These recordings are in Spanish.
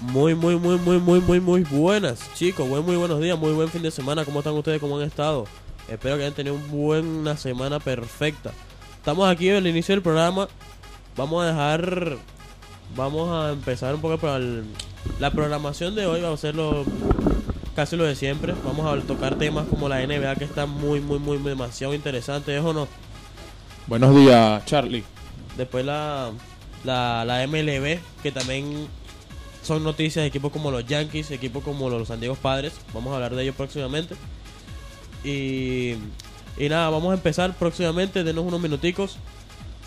Muy, muy, muy, muy, muy, muy, muy buenas, chicos. Buen, muy buenos días, muy buen fin de semana. ¿Cómo están ustedes? ¿Cómo han estado? Espero que hayan tenido una buena semana perfecta. Estamos aquí en el inicio del programa. Vamos a dejar. Vamos a empezar un poco por el- la programación de hoy. Vamos a hacerlo casi lo de siempre. Vamos a tocar temas como la NBA que está muy, muy, muy, demasiado interesante. ¿Es o no? Buenos días, Charlie. Después la, la, la MLB, que también son noticias de equipos como los Yankees, equipos como los San Diego Padres. Vamos a hablar de ellos próximamente. Y, y nada, vamos a empezar próximamente. Denos unos minuticos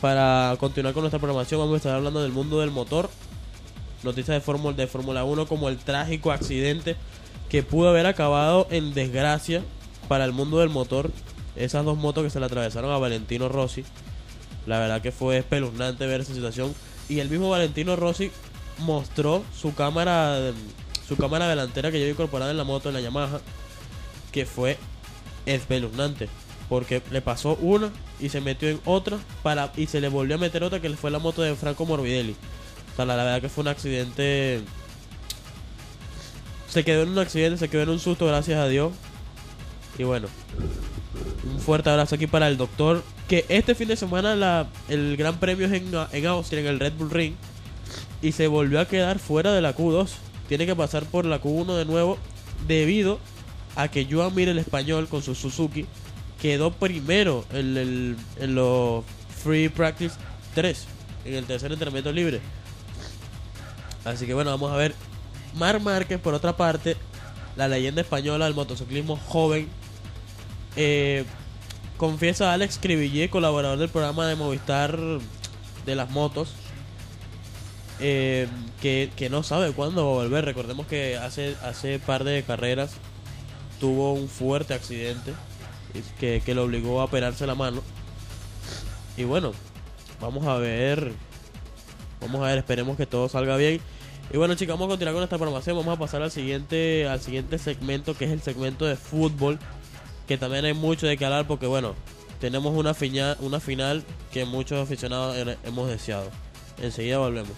para continuar con nuestra programación. Vamos a estar hablando del mundo del motor. Noticias de Fórmula de Fórmula 1 como el trágico accidente que pudo haber acabado en desgracia para el mundo del motor. Esas dos motos que se le atravesaron a Valentino Rossi. La verdad que fue espeluznante ver esa situación. Y el mismo Valentino Rossi mostró su cámara su cámara delantera que lleva incorporada en la moto en la Yamaha. Que fue espeluznante. Porque le pasó una y se metió en otra para y se le volvió a meter otra que fue la moto de Franco Morbidelli. O sea, la, la verdad que fue un accidente. Se quedó en un accidente, se quedó en un susto, gracias a Dios. Y bueno, un fuerte abrazo aquí para el doctor. Que este fin de semana la, el gran premio es en, en Austria, en el Red Bull Ring. Y se volvió a quedar fuera de la Q2. Tiene que pasar por la Q1 de nuevo. Debido a que Joan Mir, el español, con su Suzuki, quedó primero en, el, en los Free Practice 3. En el tercer entrenamiento libre. Así que bueno, vamos a ver. Mar Márquez, por otra parte, la leyenda española del motociclismo joven. Eh, confiesa a Alex Cribillé, colaborador del programa de Movistar de las motos, eh, que, que no sabe cuándo volver. Recordemos que hace hace par de carreras tuvo un fuerte accidente que, que lo obligó a operarse la mano. Y bueno, vamos a ver. Vamos a ver, esperemos que todo salga bien. Y bueno chicos, vamos a continuar con esta programación. Vamos a pasar al siguiente, al siguiente segmento, que es el segmento de fútbol. Que también hay mucho de que hablar porque bueno, tenemos una, fiña- una final que muchos aficionados he- hemos deseado. Enseguida volvemos.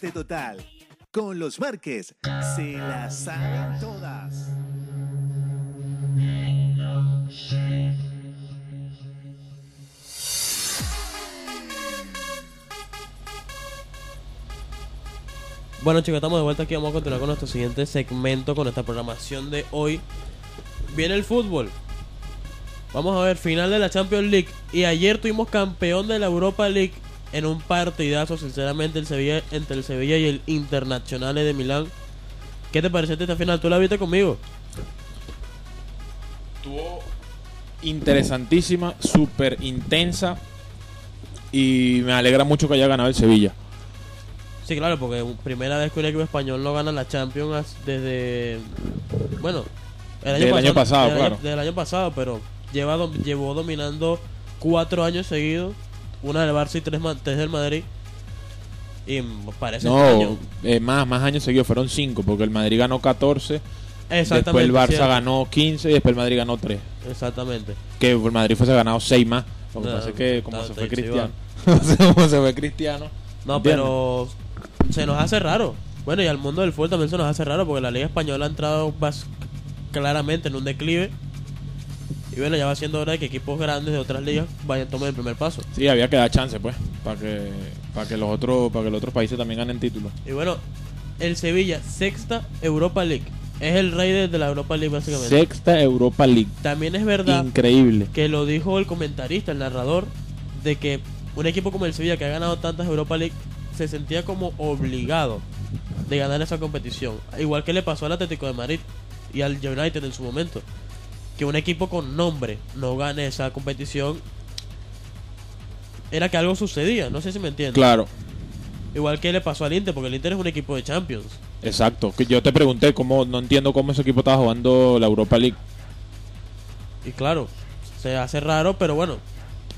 Deporte Total. Con los Márquez, se la saben todas. Bueno chicos, estamos de vuelta aquí. Vamos a continuar con nuestro siguiente segmento, con esta programación de hoy. Viene el fútbol. Vamos a ver, final de la Champions League. Y ayer tuvimos campeón de la Europa League en un partidazo, sinceramente, el Sevilla, entre el Sevilla y el Internazionale de Milán. ¿Qué te pareció esta final? ¿Tú la viste conmigo? Estuvo interesantísima, súper intensa. Y me alegra mucho que haya ganado el Sevilla. Sí, claro, porque primera vez que un equipo español no gana la Champions desde. Bueno, Del año pasado, del claro. Año, del año pasado, pero lleva, llevó dominando cuatro años seguidos: una del Barça y tres, tres del Madrid. Y parece. No, eh, más, más años seguidos, fueron 5, porque el Madrid ganó 14, después el Barça cierto. ganó 15 y después el Madrid ganó 3. Exactamente. Que el Madrid fuese ganado 6 más. Lo que No, pasa es que como se fue Cristiano, como se fue Cristiano. No, ¿entiendes? pero se nos hace raro. Bueno, y al mundo del fútbol también se nos hace raro porque la Liga Española ha entrado claramente en un declive. Y bueno, ya va siendo hora de que equipos grandes de otras ligas vayan a tomar el primer paso. Sí, había que dar chance, pues, para que, para que los otros, para que los otros países también ganen títulos. Y bueno, el Sevilla, sexta Europa League. Es el rey de, de la Europa League, básicamente. Sexta Europa League. También es verdad Increíble. que lo dijo el comentarista, el narrador, de que un equipo como el Sevilla, que ha ganado tantas Europa League, se sentía como obligado de ganar esa competición. Igual que le pasó al Atlético de Madrid y al United en su momento. Que un equipo con nombre no gane esa competición era que algo sucedía, no sé si me entiendes. Claro, Igual que le pasó al Inter, porque el Inter es un equipo de Champions. exacto. Que yo te pregunté cómo, no entiendo cómo ese equipo estaba jugando la Europa League. Y claro, se hace raro, pero bueno,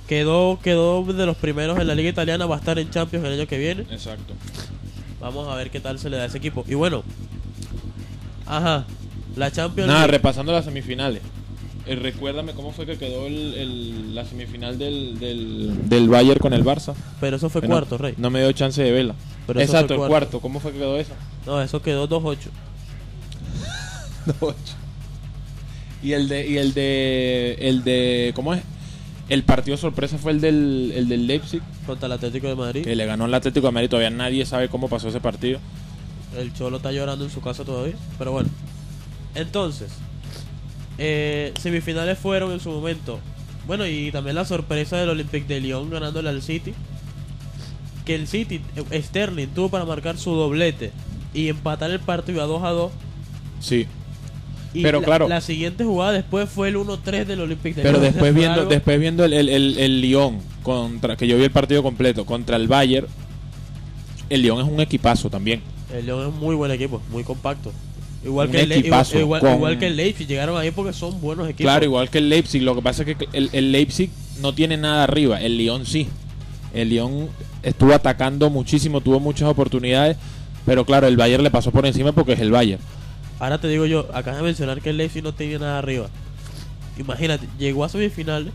quedó quedó de los primeros en la liga italiana, va a estar en Champions el año que viene. Exacto. Vamos a ver qué tal se le da a ese equipo. Y bueno, ajá, la Champions Nada, League. repasando las semifinales. Eh, recuérdame cómo fue que quedó el, el- la semifinal del, del, del Bayern con el Barça. pero eso fue cuarto, Rey. No me dio chance de verla. Pero eso Exacto, fue el cuarto. cuarto. ¿Cómo fue que quedó eso? No, eso quedó 2-8. y el de y el de el de ¿cómo es? El partido sorpresa fue el del el del Leipzig contra el Atlético de Madrid. que le ganó al Atlético de Madrid. Todavía nadie sabe cómo pasó ese partido. El Cholo está llorando en su casa todavía. Pero bueno. Entonces, eh, semifinales fueron en su momento. Bueno, y también la sorpresa del Olympique de Lyon ganándole al City. Que el City, eh, Sterling, tuvo para marcar su doblete y empatar el partido a 2 a 2. Sí. Y Pero la, claro. La siguiente jugada después fue el 1-3 del Olympique de Pero Lyon. después viendo algo- después viendo el, el, el, el Lyon contra que yo vi el partido completo contra el Bayern. El Lyon es un equipazo también. El Lyon es un muy buen equipo, muy compacto. Igual que, el, equipazo, igual- con- igual que el Leipzig, llegaron ahí porque son buenos equipos. Claro, igual que el Leipzig. Lo que pasa es que el, el Leipzig no tiene nada arriba. El Lyon sí. El Lyon estuvo atacando muchísimo, tuvo muchas oportunidades. Pero claro, el Bayern le pasó por encima porque es el Bayern. Ahora te digo yo, acabas de mencionar que el Leipzig no tenía nada arriba. Imagínate, llegó a semifinales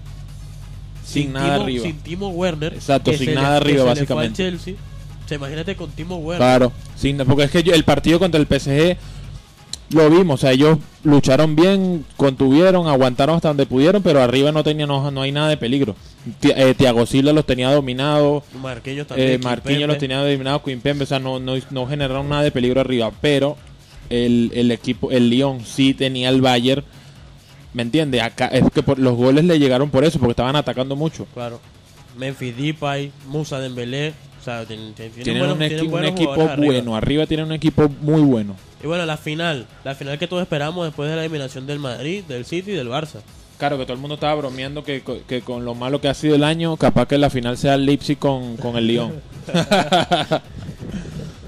Sin, nada Timo, arriba. sin Timo Werner. Exacto, sin se le- nada arriba, se básicamente. Chelsea. O sea, imagínate con Timo Werner. Claro, sin, porque es que yo- el partido contra el PSG lo vimos, o sea, ellos lucharon bien, contuvieron, aguantaron hasta donde pudieron, pero arriba no tenía no, no hay nada de peligro. Eh, Thiago Silva los tenía dominados, también. eh, Marquinhos Kimpembe. los tenía dominados, Kimpembe, o sea, no, no, no generaron nada de peligro arriba, pero el, el equipo, el Lyon sí tenía el Bayern, ¿me entiendes? Acá es que por, los goles le llegaron por eso, porque estaban atacando mucho. Claro. Memphis Depay, Musa Dembélé. Sea, tienen, tienen Tienen buenos- un, tienen equipo arriba. bueno, arriba tienen un equipo muy bueno. Y bueno, la final. La final que todos esperamos después de la eliminación del Madrid, del City y del Barça. Claro, que todo el mundo estaba bromeando que, que con lo malo que ha sido el año, capaz que la final sea el Leipzig con, con el Lyon.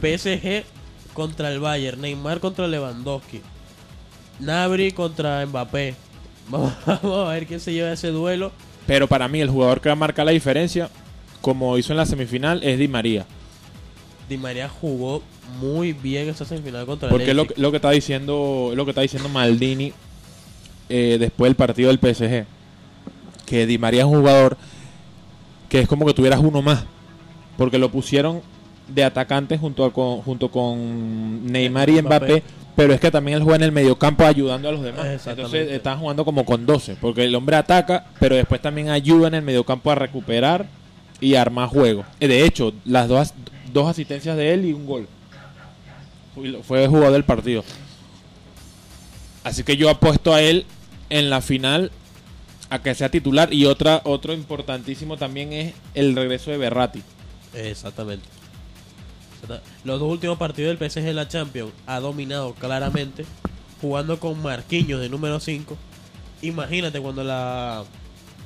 PSG contra el Bayern, Neymar contra Lewandowski, Nabri contra Mbappé. Vamos, vamos a ver quién se lleva ese duelo. Pero para mí el jugador que va a marcar la diferencia, como hizo en la semifinal, es Di María. Di María jugó muy bien esa semifinal contra Porque Leipzig. que- lo que está diciendo, lo que está diciendo Maldini eh, después del partido del PSG. Que Di María es un jugador que es como que tuvieras uno más. porque lo pusieron de atacante junto, a con, junto con Neymar y Mbappé. Mbappé, pero es que también él juega en el mediocampo ayudando a los demás. Entonces están jugando como con 12, porque el hombre ataca, pero después también ayuda en el mediocampo a recuperar y a armar juego. Eh, De hecho, las dos, dos asistencias de él y un gol. Fue- el jugador del partido. Así que yo apuesto a él en la final a que sea titular. Y otra, otro importantísimo también es el regreso de Berratti. Exactamente. Exacta- Los dos últimos partidos del PSG en la Champions ha dominado claramente, jugando con Marquinhos de número 5. Imagínate cuando la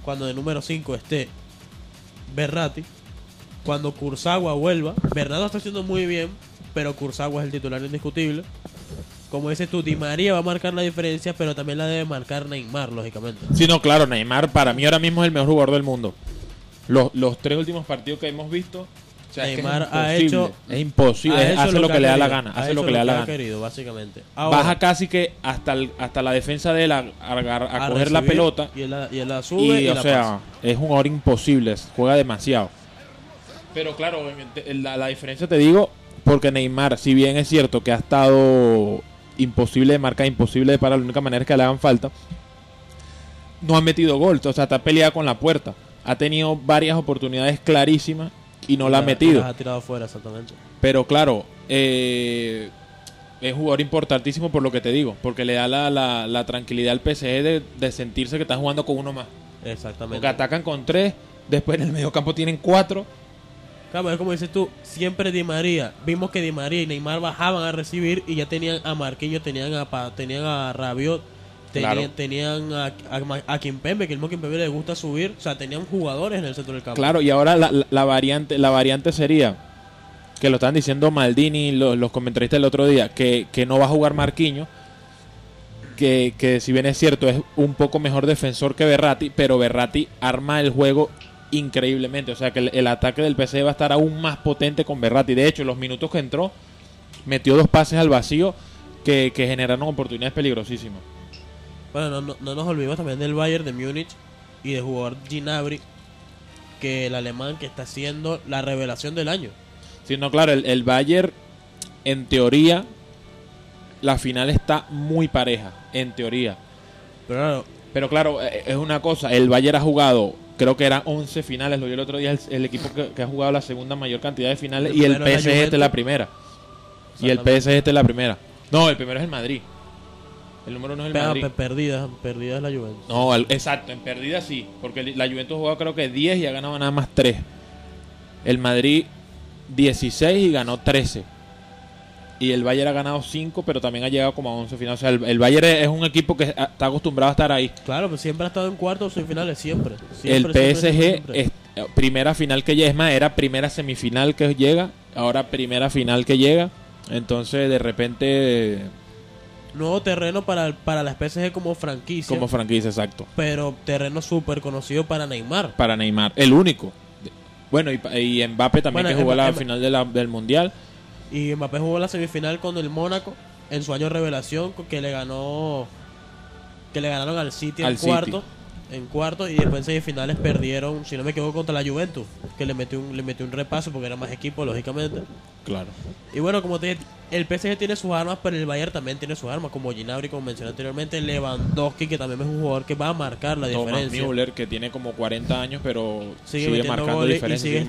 cuando de número 5 esté Berratti, cuando Kurzawa vuelva, Bernardo está haciendo muy bien, pero Kurzawa es el titular indiscutible. Como dices tú, Di María va a marcar la diferencia, pero también la debe marcar Neymar, lógicamente. Sí, no, claro, Neymar para mí ahora mismo es el mejor jugador del mundo. Los, los tres últimos partidos que hemos visto, o sea, Neymar ha hecho- es imposible, Ha hecho hace lo que, le da la gana, ha hace lo que le da la gana. querido, básicamente. Ahora, Baja casi que hasta el- hasta la defensa de él a, a- a- a coger la pelota y él la, y él la sube y, y, o la sea, pasa. es un jugador imposible, juega demasiado. Pero claro, la, la diferencia te digo, porque Neymar, si bien es cierto que ha estado imposible de marcar, imposible de parar, la única manera es que le hagan falta, no ha metido gol, o sea, está peleado con la puerta. Ha tenido varias oportunidades clarísimas y no la ha metido. las ha tirado fuera, exactamente. Pero claro, eh, es jugador importantísimo por lo que te digo, porque le da la, la- la tranquilidad al PSG de, de sentirse que está jugando con uno más. Exactamente. Porque atacan con tres, después en el medio campo tienen cuatro. Claro, es como dices tú, siempre Di María. Vimos que Di María y Neymar bajaban a recibir y ya tenían a Marquinhos, tenían a, Pa- tenían a Rabiot, tenían, Claro. tenían a, a, a Kimpembe, que el mismo Kimpembe le gusta subir. O sea, tenían jugadores en el centro del campo. Claro, y ahora la, la- la variante la variante sería, que lo estaban diciendo Maldini los, los comentaristas el otro día, que, que no va a jugar Marquinhos, que, que si bien es cierto es un poco mejor defensor que Berratti, pero Berratti arma el juego increíblemente. O sea que el, el ataque del PSG va a estar aún más potente con Berratti. De hecho, los minutos que entró, metió dos pases al vacío que, que generaron oportunidades peligrosísimas. Bueno, no, no, no nos olvidemos también del Bayern de Múnich y del jugador Gnabry, que el alemán que está siendo la revelación del año. Sí, no, claro, el, el Bayern, en teoría, la final está muy pareja, en teoría. Pero claro, Pero claro, eh, es una cosa, el Bayern ha jugado, creo que eran 11 finales, lo vi el otro día, el, el equipo que, que ha jugado la segunda mayor cantidad de finales, El y el PSG es la primera. Y el. PSG es la primera. No, el primero es el Madrid. El número no es el pega- Madrid. pe- perdida, perdida es la Juventus. No, el- exacto, en perdida sí, porque la Juventus ha jugado creo que 10 y ha ganado nada más 3. El Madrid 16 y ganó 13. Y el Bayern ha ganado 5, pero también ha llegado como a 11 finales. O sea, el, el Bayern es un equipo que está acostumbrado a estar ahí. Claro, pues siempre ha estado en cuartos o semifinales, siempre. el PSG siempre, siempre. es primera final que llega, es más, era primera semifinal que llega, ahora primera final que llega. Entonces, de repente, Nuevo terreno para, para las PSG como franquicia, como franquicia, exacto. pero terreno súper conocido para Neymar. Para Neymar, el único. Bueno, y, y Mbappé también Bueno, que jugó la final de la- del Mundial. Y Mbappé jugó la semifinal con el Mónaco en su año revelación, que le ganó que le ganaron al City en Al City. En cuarto y después en semifinales perdieron, si no me equivoco, contra la Juventus, que le metió un le metió un repaso porque era más equipo lógicamente. Claro. Y bueno, como te dije, el PSG tiene sus armas, pero el Bayern también tiene sus armas, como Ginabri, como mencioné anteriormente, Lewandowski, que también es un jugador que va a marcar la Thomas diferencia. Müller, que tiene como 40 años, pero sigue, sigue, marcando diferencia, sigue, sigue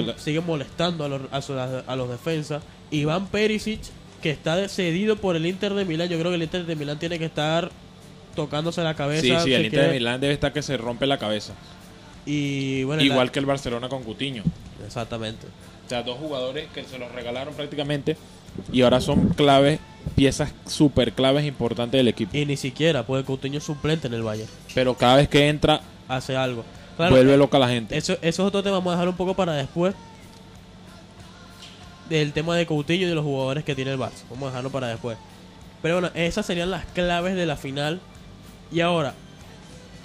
marcando sigue molestando a los, a, su- a los defensas. Iván Perisic, que está cedido por el Inter de Milán. Yo creo que el Inter de Milán tiene que estar tocándose la cabeza. Sí, sí, el Inter de Milán debe estar que se rompe la cabeza. Y bueno, Igual la- que el Barcelona con Cutiño. Exactamente. O sea, dos jugadores que se los regalaron prácticamente y ahora son claves, piezas súper claves importantes del equipo. Y ni siquiera, porque Coutinho es suplente en el Bayern. Pero cada vez que entra, Hace algo. Claro, vuelve loca la gente. Eso, eso es otro tema, vamos a dejar un poco para después. Del tema de Coutinho y de los jugadores que tiene el Barça. Vamos a dejarlo para después. Pero bueno, esas serían las claves de la final. Y ahora,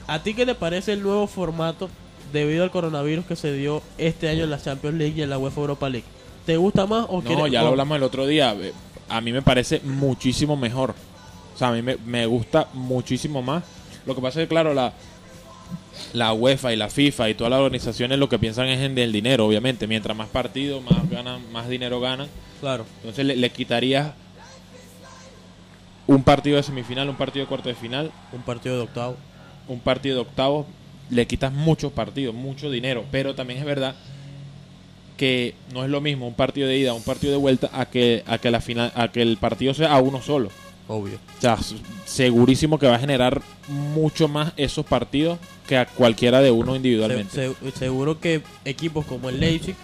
¿a ti qué te parece el nuevo formato debido al coronavirus que se dio este año en la Champions League y en la UEFA Europa League? ¿Te gusta más o No, quieres- ya o- lo hablamos el otro día. eh, A mí me parece muchísimo mejor. O sea, a mí me, me gusta muchísimo más. Lo que pasa es que, claro, la, la UEFA y la FIFA y todas las organizaciones lo que piensan es en el dinero, obviamente. Mientras más partidos, más ganan, más dinero ganan. Claro. Entonces le, le quitarías un partido de semifinal, un partido de cuarto de final, Un partido de octavo. un partido de octavos, le quitas muchos partidos, mucho dinero. Pero también es verdad que no es lo mismo un partido de ida, un partido de vuelta, a que, a que la final, a que el partido sea a uno solo. Obvio. O sea, segurísimo que va a generar mucho más esos partidos que a cualquiera de uno individualmente. Se- se- seguro que equipos como el Leipzig,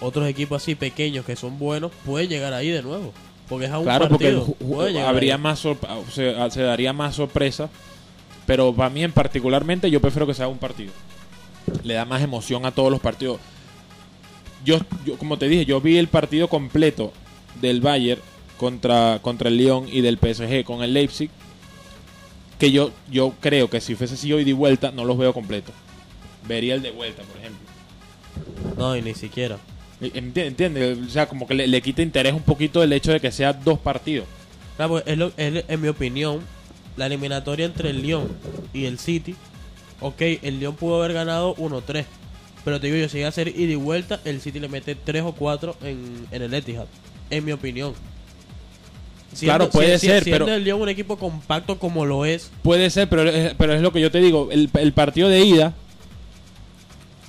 otros equipos así pequeños que son buenos, pueden llegar ahí de nuevo. Porque es a un claro, porque partido. habría más se daría más sorpresa, pero para mí en particularmente yo prefiero que sea un partido. Le da más emoción a todos los partidos. Yo, yo como te dije, yo vi el partido completo del Bayern contra contra el Lyon y del PSG con el Leipzig que yo yo creo que si fuese así hoy de vuelta no los veo completos. Vería el de vuelta, por ejemplo. No, y ni siquiera. Enti- ¿Entiendes? O sea, como que le, le quita interés un poquito el hecho de que sea dos partidos. Claro, porque es lo- es- en mi opinión, la eliminatoria entre el Lyon y el City, ok, el Lyon pudo haber ganado 1-3. Pero te digo yo, si llega a ser ida y vuelta, el City le mete 3 o 4 en, en el Etihad. En mi opinión. Claro, puede ser, siendo pero- el Lyon un equipo compacto como lo es, Puede ser, pero es, pero es lo que yo te digo. El, el partido de ida,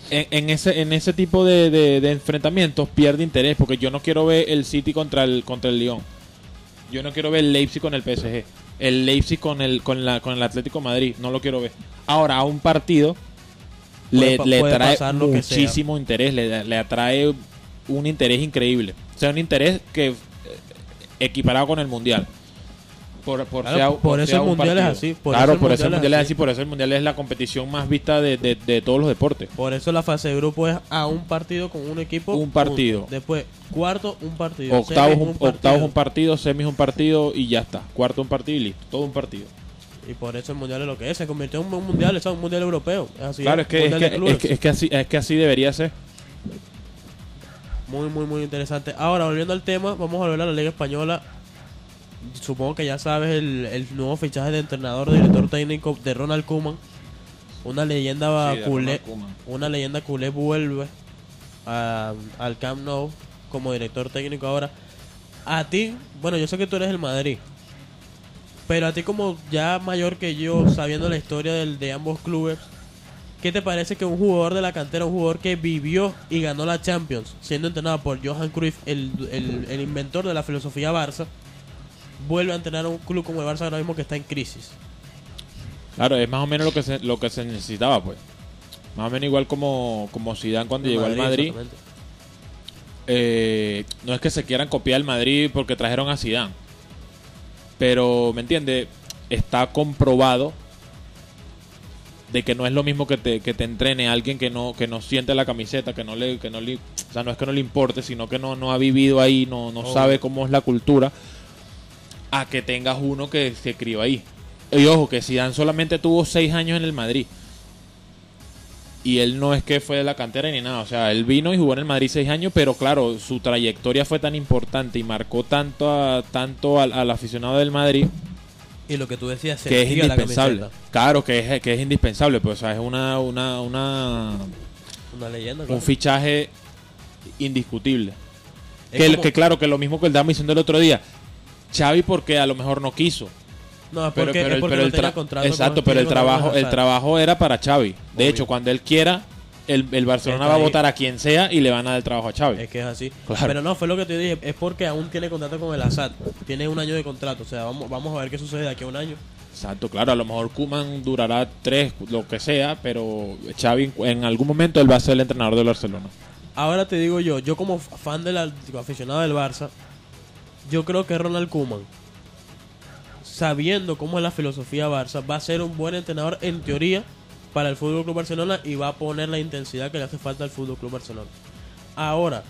en, en ese en ese tipo de, de- de enfrentamientos, pierde interés. Porque yo no quiero ver el City contra el contra el Lyon. Yo no quiero ver el Leipzig con el PSG. El Leipzig con el con la con el Atlético de Madrid. No lo quiero ver. Ahora, a un partido Puede le, le puede trae sea. muchísimo interés. Le, le atrae un interés increíble. O sea, un interés que eh, equiparado con el Mundial. Por, por, Claro, sea- por eso sea el un Mundial es partido. así, por claro, eso por eso el Mundial es así. Por eso el Mundial es la competición más vista de, de- de todos los deportes. por eso la fase de grupo es a un partido con un equipo. Un partido. Después, cuarto, un partido. Octavos un, octavos un partido, semis un partido y ya está. Cuarto un partido y listo. Todo un partido. Y por eso el mundial es lo que es. Se convirtió en un mundial, es un mundial europeo. Así, claro, es que, es, de que, es, que, es que así, es que así debería ser. Muy, muy, muy interesante. Ahora, volviendo al tema, vamos a volver a la Liga Española. Supongo que ya sabes el, el nuevo fichaje de entrenador, director técnico de Ronald Koeman. Una leyenda Sí, culé. Una leyenda culé vuelve a- al Camp Nou como director técnico ahora. A ti, bueno, yo sé que tú eres el Madrid. Pero a ti como ya mayor que yo, sabiendo la historia del, de ambos clubes, ¿qué te parece que un jugador de la cantera, un jugador que vivió y ganó la Champions, siendo entrenado por Johan Cruyff, el, el- el inventor de la filosofía Barça, vuelve a entrenar a un club como el Barça ahora mismo que está en crisis? Claro, es más o menos lo que se, lo que se necesitaba, pues. Más o menos igual como, como Zidane cuando llegó al Madrid. eh, no es que se quieran copiar el Madrid porque trajeron a Zidane. Pero, ¿me entiende? Está comprobado de que no es lo mismo que te, que te entrene alguien que no que no siente la camiseta, que no le que no le, o sea, no es que no le importe, sino que no, no ha vivido ahí, no, no sabe cómo es la cultura, a que tengas uno que se crió ahí. Y ojo, que Zidane solamente tuvo seis años en el Madrid. Y él no es que fue de la cantera ni nada. O sea, él vino y jugó en el Madrid seis años, pero claro, su trayectoria fue tan importante y marcó tanto, a, tanto al, al aficionado del Madrid Y lo que tú decías, se que es la indispensable. Claro que es, que es indispensable, pues o sea, es una, una, una, Una leyenda. un claro. fichaje indiscutible. Es Que, como- que claro, que lo mismo que el estábamos diciendo el otro día. Xavi porque a lo mejor no quiso. No, es Pero, porque, pero es el, porque pero no el tenía tra- contrato exacto, con pero el trabajo, el trabajo era para Xavi. De Obvio. hecho, cuando él quiera, el, el Barcelona Está va a ahí. votar a quien sea y le van a dar el trabajo a Xavi. Es que es así. Claro. Pero no, fue lo que te dije. Es porque aún tiene contrato con el Assad. Tiene un año de contrato. O sea, vamos, vamos a ver qué sucede de aquí a un año. Exacto, claro, a lo mejor Kuman durará tres, lo que sea, pero Xavi en algún momento él va a ser el entrenador del Barcelona. Ahora te digo yo, yo como fan del aficionado del Barça, yo creo que Ronald Koeman, sabiendo cómo es la filosofía Barça, va a ser un buen entrenador en teoría para el Fútbol Club Barcelona y va a poner la intensidad que le hace falta al Fútbol Club Barcelona. Ahora,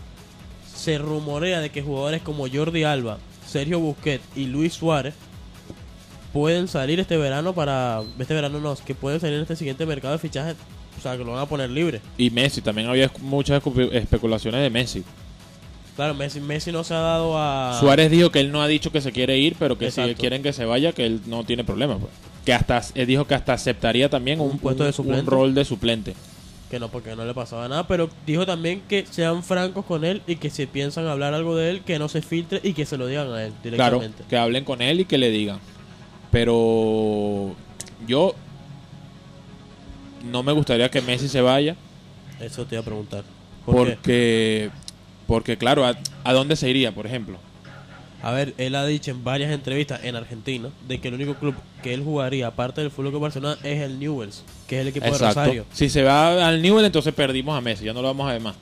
se rumorea de que jugadores como Jordi Alba, Sergio Busquets y Luis Suárez pueden salir este verano para este verano no, que pueden salir en este siguiente mercado de fichajes, o sea, que lo van a poner libre. Y Messi, también había muchas especulaciones de Messi. Claro, Messi, Messi no se ha dado a Suárez dijo que él no ha dicho que se quiere ir, pero que si quieren que se vaya, que él no tiene problema. Pues. que hasta él dijo que hasta aceptaría también un, Un puesto de suplente. un rol de suplente. Que no, porque no le pasaba nada. Pero dijo también que sean francos con él y que si piensan hablar algo de él, que no se filtre y que se lo digan a él Claro, directamente. que hablen con él y que le digan. Pero yo no me gustaría que Messi se vaya Eso te iba a preguntar. ¿Por qué? Porque claro, ¿a, a dónde se iría, por ejemplo? A ver, él ha dicho en varias entrevistas en Argentina de que el único club que él jugaría, aparte del Fútbol Club Barcelona, es el Newells, que es el equipo de Rosario, Si se va al Newell, entonces perdimos a Messi, ya no lo vamos a ver más.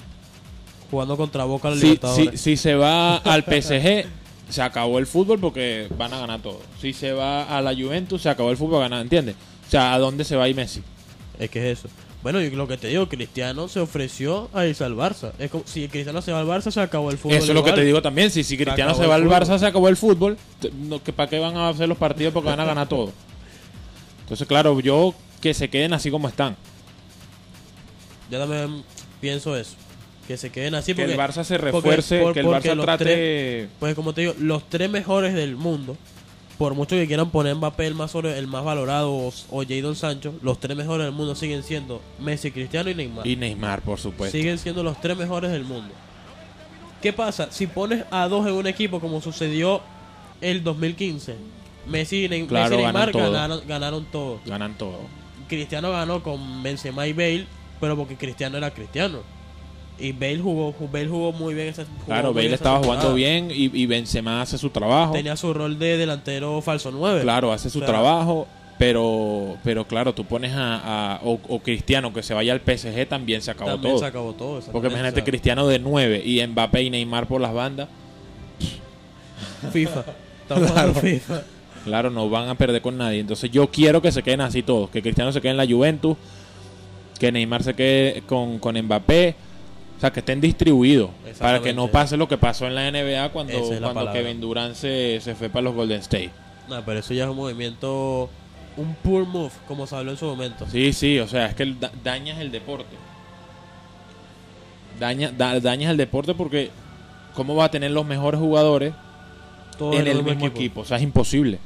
jugando contra Boca los Si, Libertadores. si, si se va al PSG, se acabó el fútbol porque van a ganar todo. Si se va a la Juventus, se acabó el fútbol, ganar, ¿entiendes? O sea, ¿a dónde se va a ir Messi? Es que es eso. Bueno, y lo que te digo, Cristiano se ofreció a irse al Barça. Es como, si Cristiano se va al Barça, se acabó el fútbol. Eso es lo que te digo también. Si, si Cristiano se va al. Barça, se acabó el fútbol. No, que ¿Para qué van a hacer los partidos? Porque van a ganar todo. Entonces, claro, yo que se queden así como están. Yo también pienso eso. Que se queden así Que porque, el Barça se porque- refuerce, por- que el Barça trate... tres- pues como te digo, los tres mejores del mundo, por mucho que quieran poner Mbappé el más, sobre- el más valorado o, o Jadon Sancho, los tres mejores del mundo siguen siendo Messi, Cristiano y Neymar. Y Neymar, por supuesto. siguen siendo los tres mejores del mundo. ¿Qué pasa? Si pones a dos en un equipo como sucedió el 2015, Messi y, Claro, Messi y ganan Neymar todo. ganaron, ganaron todo. Ganan todo. Cristiano ganó con Benzema y Bale, pero porque Cristiano era Cristiano. Y Bale jugó, ju- Bale jugó muy bien esa Claro, Bale estaba temporada. jugando bien y, y Benzema hace su trabajo. Tenía su rol de delantero falso 9. Claro, hace su O sea, trabajo, pero pero claro, tú pones a, a- o, o Cristiano que se vaya al PSG también se acabó También todo. se acabó todo. Porque imagínate o sea, Cristiano de 9 y Mbappé y Neymar por las bandas, FIFA. Claro. FIFA. claro, no van a perder con nadie. Entonces yo quiero que se queden así todos, que Cristiano se quede en la Juventus, que Neymar se quede con, con Mbappé, o sea, que estén distribuidos, para que no pase lo que pasó en la NBA cuando, es la cuando. Kevin Durant se, se fue para los Golden State. No, pero eso ya es un movimiento, un poor move, como se habló en su momento. Sí, sí, o sea, es que da- dañas el deporte. Daña, da- dañas el deporte porque ¿cómo va a tener los mejores jugadores Todo en el mismo mismo equipo. O sea, es imposible.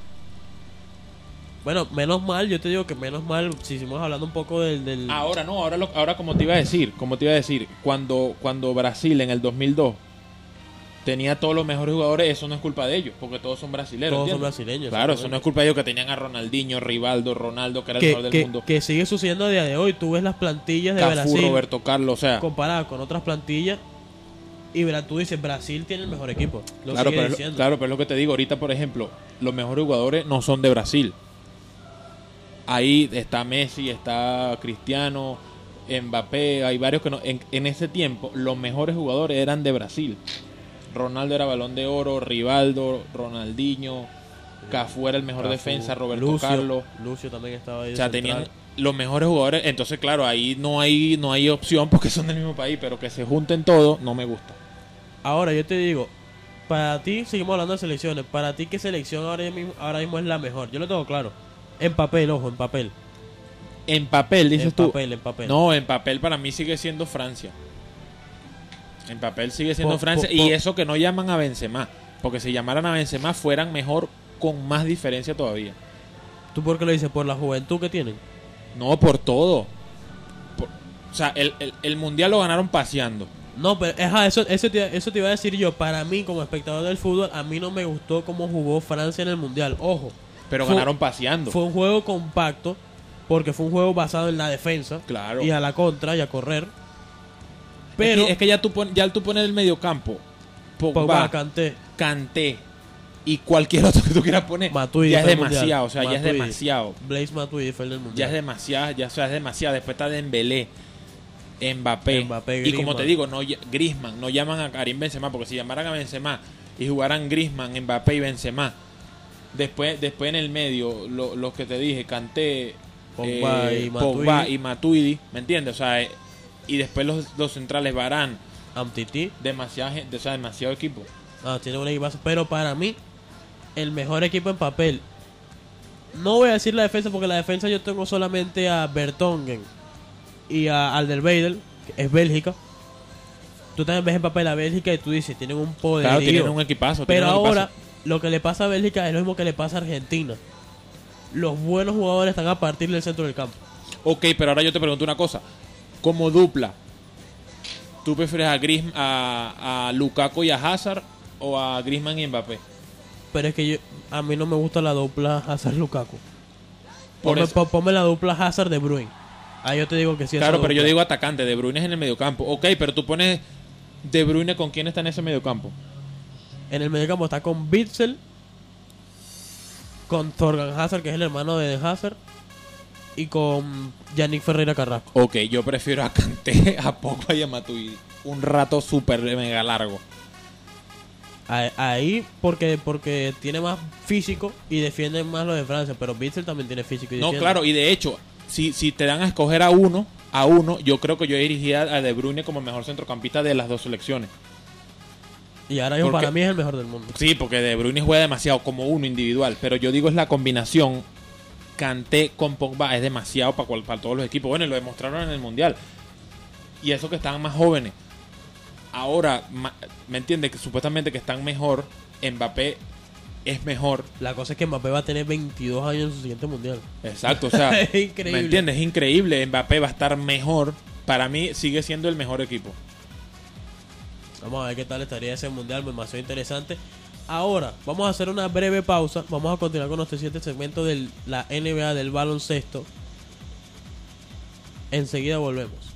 Bueno, menos mal, yo te digo que menos mal, si seguimos hablando un poco del... del Ahora no, ahora lo- ahora como te iba a decir, como te iba a decir, cuando cuando Brasil en el 2002 tenía todos los mejores jugadores, eso no es culpa de ellos, porque todos son brasileños. Todos son brasileños, Claro, eso no es culpa de ellos que tenían a Ronaldinho, Rivaldo, Ronaldo, que era el mejor del que- mundo. que sigue sucediendo a día de hoy. Tú ves las plantillas de Cafú, Brasil Roberto Carlos, o sea, comparadas con otras plantillas y tú dices, Brasil tiene el mejor equipo. Lo claro, pero diciendo. claro, pero es lo que te digo. Ahorita, por ejemplo, los mejores jugadores no son de Brasil. Ahí está Messi, está Cristiano, Mbappé, hay varios que no. En, en ese tiempo, los mejores jugadores eran de Brasil. Ronaldo era balón de oro, Rivaldo, Ronaldinho, Cafú era el mejor defensa, Roberto Lucio, Carlos. Lucio también estaba ahí. O sea, tenían los mejores jugadores. Entonces, claro, ahí no hay, no hay opción porque son del mismo país, pero que se junten todos no me gusta. Ahora, yo te digo, para ti, seguimos hablando de selecciones. Para ti, ¿qué selección ahora mismo, ahora mismo es la mejor? Yo lo tengo claro. En papel, ojo, en papel. En papel, dices en tú. papel, en papel. No, en papel para mí sigue siendo Francia. En papel sigue siendo Po- Francia. po- y eso que no llaman a Benzema. Porque si llamaran a Benzema fueran mejor con más diferencia todavía. ¿Tú por qué lo dices? ¿Por la juventud que tienen? No, por todo. Por- o sea, el, el- el mundial lo ganaron paseando. No, pero ajá, eso, eso, te, eso te iba a decir yo. Para mí, como espectador del fútbol, a mí no me gustó cómo jugó Francia en el Mundial. Ojo, Pero Fue- ganaron paseando. fue un juego compacto porque fue un juego basado en la defensa Claro. y a la contra y a correr. Pero es que, ya tú pon- ya tú pones el mediocampo. Pogba, Pogba, Kanté, Kanté y cualquier otro que tú quieras poner. Matuidi ya es Mundial. demasiado. O sea, ya es demasiado. Blaise Matuidi fue el del Ya Mundial. es demasiado, ya o sea, es demasiado. Después está Dembélé, Mbappé, Mbappé, y como te digo, no Griezmann, no llaman a Karim Benzema porque si llamaran a Benzema y jugaran Griezmann, Mbappé y Benzema, después después en el medio lo- los que te dije, Kanté, Pogba eh, y Pogba Matuidi. y Matuidi, ¿me entiendes? O sea, eh, y después los, los centrales Varane, Amtiti. demasiada gente, o sea, demasiado equipo. Ah, tiene un equipazo. Pero para mí, el mejor equipo en papel. No voy a decir la defensa porque la defensa yo tengo solamente a Bertongen y a Alderweireld, que es Bélgica. Tú también ves en papel a Bélgica y tú dices, tienen un poder. Claro, tienen un equipazo. Pero ahora, equipazo. Lo que le pasa a Bélgica es lo mismo que le pasa a Argentina. los buenos jugadores están a partir del centro del campo. Ok, pero ahora yo te pregunto una cosa. Como dupla, ¿tú prefieres a, Griezmann, a, a Lukaku y a Hazard o a Griezmann y Mbappé? Pero es que yo, a mí no me gusta la dupla Hazard-Lukaku. Ponme, ponme la dupla Hazard de Bruyne. Ahí yo te digo que sí. Claro, pero yo digo atacante, De Bruyne es en el mediocampo. Ok, pero tú pones De Bruyne con quién está en ese mediocampo. En el mediocampo está con Bitzel, con Thorgan Hazard, que es el hermano de Hazard, y con Yannick Ferreira Carrasco. Ok, yo prefiero a Kanté, a Pogba y a Matuidi. Un rato súper mega largo. Ahí- porque porque tiene más físico y defiende más lo de Francia, pero Bitzel también tiene físico y No, defiende. claro, y de hecho, si, si te dan a escoger a uno, a uno, yo creo que yo dirigiría a De Bruyne como el mejor centrocampista de las dos selecciones. Y ahora mismo porque- para mí es el mejor del mundo. Sí, porque De Bruyne juega demasiado como uno individual, pero yo digo es la combinación Kanté con Pogba es demasiado para, cual- para todos los equipos. Bueno, y lo demostraron en el Mundial. Y eso que están más jóvenes. Ahora, ¿me entiendes? Que supuestamente que están mejor. Mbappé es mejor. La cosa es que Mbappé va a tener 22 años en su siguiente mundial. Exacto, o sea, Es increíble. ¿me entiendes? Es increíble. Mbappé va a estar mejor. Para mí sigue siendo el mejor equipo. Vamos a ver qué tal estaría ese mundial, me demasiado interesante. Ahora, vamos a hacer una breve pausa. Vamos a continuar con nuestro siguiente segmento de la NBA del baloncesto. Enseguida volvemos.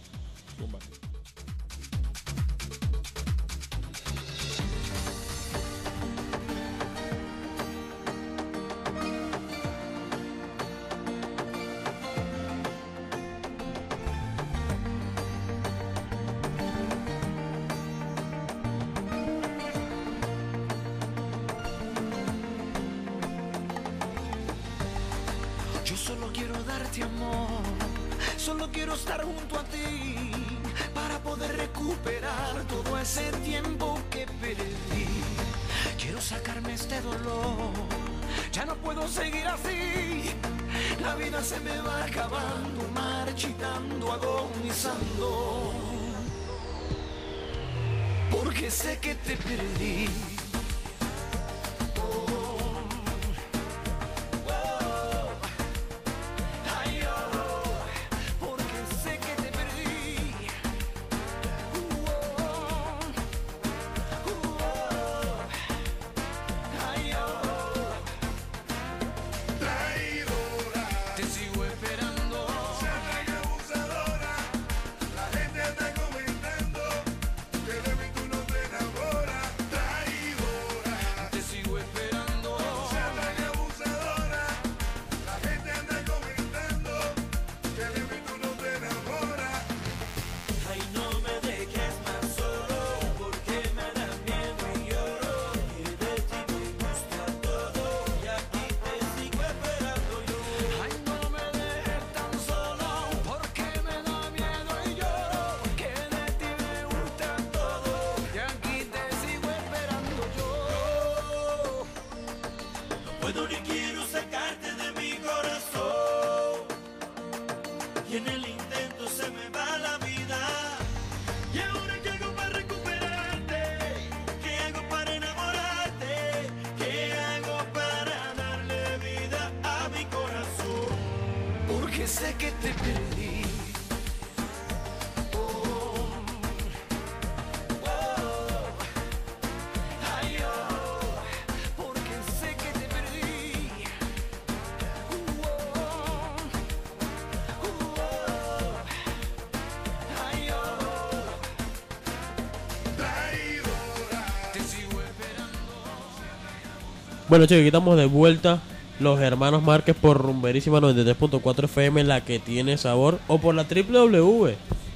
Bueno, chicos, aquí estamos de vuelta. Los hermanos Márquez por Rumberísima 93.4 FM, la que tiene sabor. O por la www,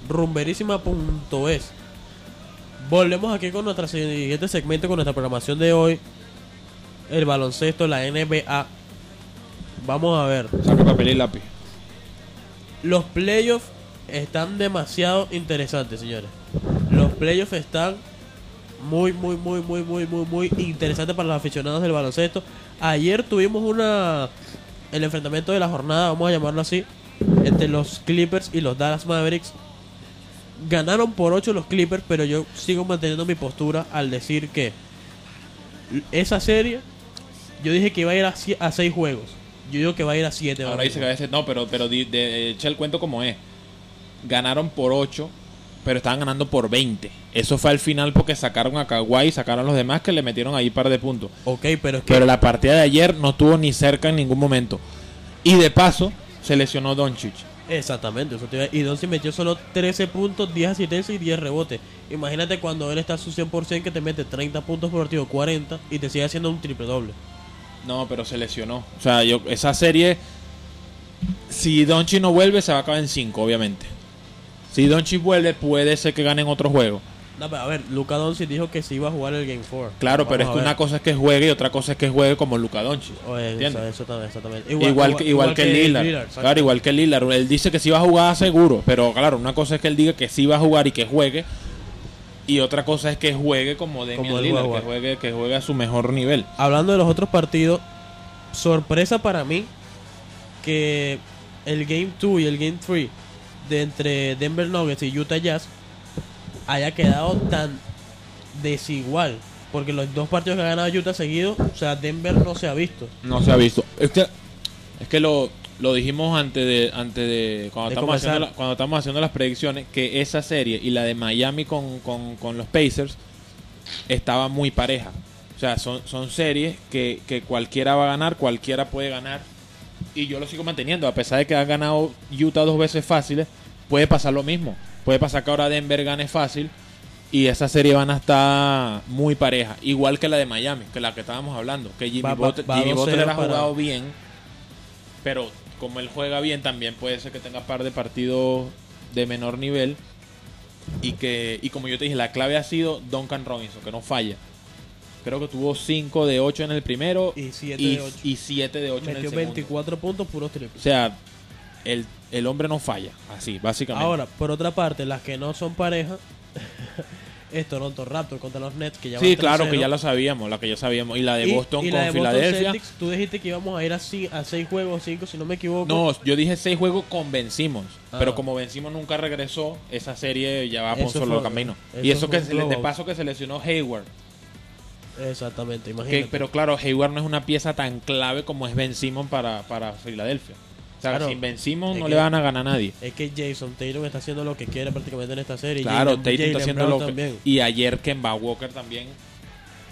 rumberísima.es. Volvemos aquí con nuestro siguiente segmento, con nuestra programación de hoy. El baloncesto, la NBA. Vamos a ver. Saca papel y lápiz. Los playoffs están demasiado interesantes, señores. Los playoffs están muy, muy, muy, muy, muy, muy, muy interesantes para los aficionados del baloncesto. Ayer tuvimos una el enfrentamiento de la jornada, vamos a llamarlo así, entre los Clippers y los Dallas Mavericks. Ganaron por 8 los Clippers, pero yo sigo manteniendo mi postura al decir que esa serie, yo dije que iba a ir a 6 juegos. Yo digo que va a ir a 7. Ahora dice que a veces no, pero, pero di- de- echa el cuento como es. Ganaron por 8, pero estaban ganando por 20. Eso fue al final porque sacaron a Kawhi y sacaron a los demás que le metieron ahí par de puntos. Ok, pero es que Pero la partida de ayer no estuvo ni cerca en ningún momento. Y de paso, se lesionó Doncic. Exactamente, eso te y Doncic metió solo 13 puntos, 10 asistencias y 10 rebotes. Imagínate cuando él está a su 100% que te mete 30 puntos por partido, 40 y te sigue haciendo un triple doble. No, pero se lesionó. O sea, yo esa serie, si Doncic no vuelve, se va a acabar en 5, obviamente. Si Doncic vuelve, puede ser que ganen otro juego. No, pero a ver, Luka Doncic dijo que se iba a jugar el Game 4. Claro, pero es que una cosa es que juegue y otra cosa es que juegue como Luka Doncic. ¿entiendes? eso- eso también, exactamente. Igual, que, igual, que, Lillard. claro, igual que Lillard. Él dice que sí va a jugar seguro, pero claro, una cosa es que él diga que sí va a jugar y que juegue. Y otra cosa es que juegue como Damian Como Lillard, que juegue, que juegue a su mejor nivel. Hablando de los otros partidos, sorpresa para mí que el Game 2 y el Game 3 de entre Denver Nuggets y Utah Jazz haya quedado tan desigual. Porque los dos partidos que ha ganado Utah seguidos, o sea, Denver no se ha visto. No se ha visto. Es que, es que lo, lo dijimos antes de, antes de cuando, De estamos comenzar. haciendo la- cuando estamos haciendo las predicciones, que esa serie y la de Miami con, con, con los Pacers estaba muy pareja. O sea, son, son series que, que cualquiera va a ganar, cualquiera puede ganar. Y yo lo sigo manteniendo. A pesar de que ha ganado Utah dos veces fáciles, puede pasar lo mismo. Puede pasar que ahora Denver gane fácil y esa serie van a estar muy pareja. Igual que la de Miami, que la que estábamos hablando. Que Jimmy Va- Butler, va Jimmy 2-0 Butler ha para- jugado bien, pero como él juega bien, también puede ser que tenga par de partidos de menor nivel. Y que y como yo te dije, la clave ha sido Duncan Robinson, que no falla. Creo que tuvo 5 de 8 en el primero Y siete y, de ocho. y 7 de 8 en el segundo. 24 puntos puros O triples. sea, el, el hombre no falla, así, básicamente. Ahora, por otra parte, las que no son pareja es Toronto Raptors contra los Nets que ya sí, claro 3-0. que ya lo sabíamos, la que ya sabíamos. Y la de Y- Boston y con la de Boston Filadelfia. Celtics, tú dijiste que íbamos a ir a, a seis juegos, cinco, si no me equivoco. No, yo dije seis juegos con vencimos. Ah. Pero como vencimos nunca regresó, esa serie ya va por solo fue- camino. eso Y eso que se de paso que se lesionó Hayward. Exactamente, Que- imagínate. pero claro, Hayward no es una pieza tan clave como es Ben Simmons para, para Filadelfia. O sea, Claro. sin Ben Simmons Es no que- le van a ganar a nadie. Es que Jason Tatum está haciendo lo que quiere prácticamente en esta serie. Claro, Jaylen- Tatum está haciendo Brown lo que... también. Y ayer Kemba Walker también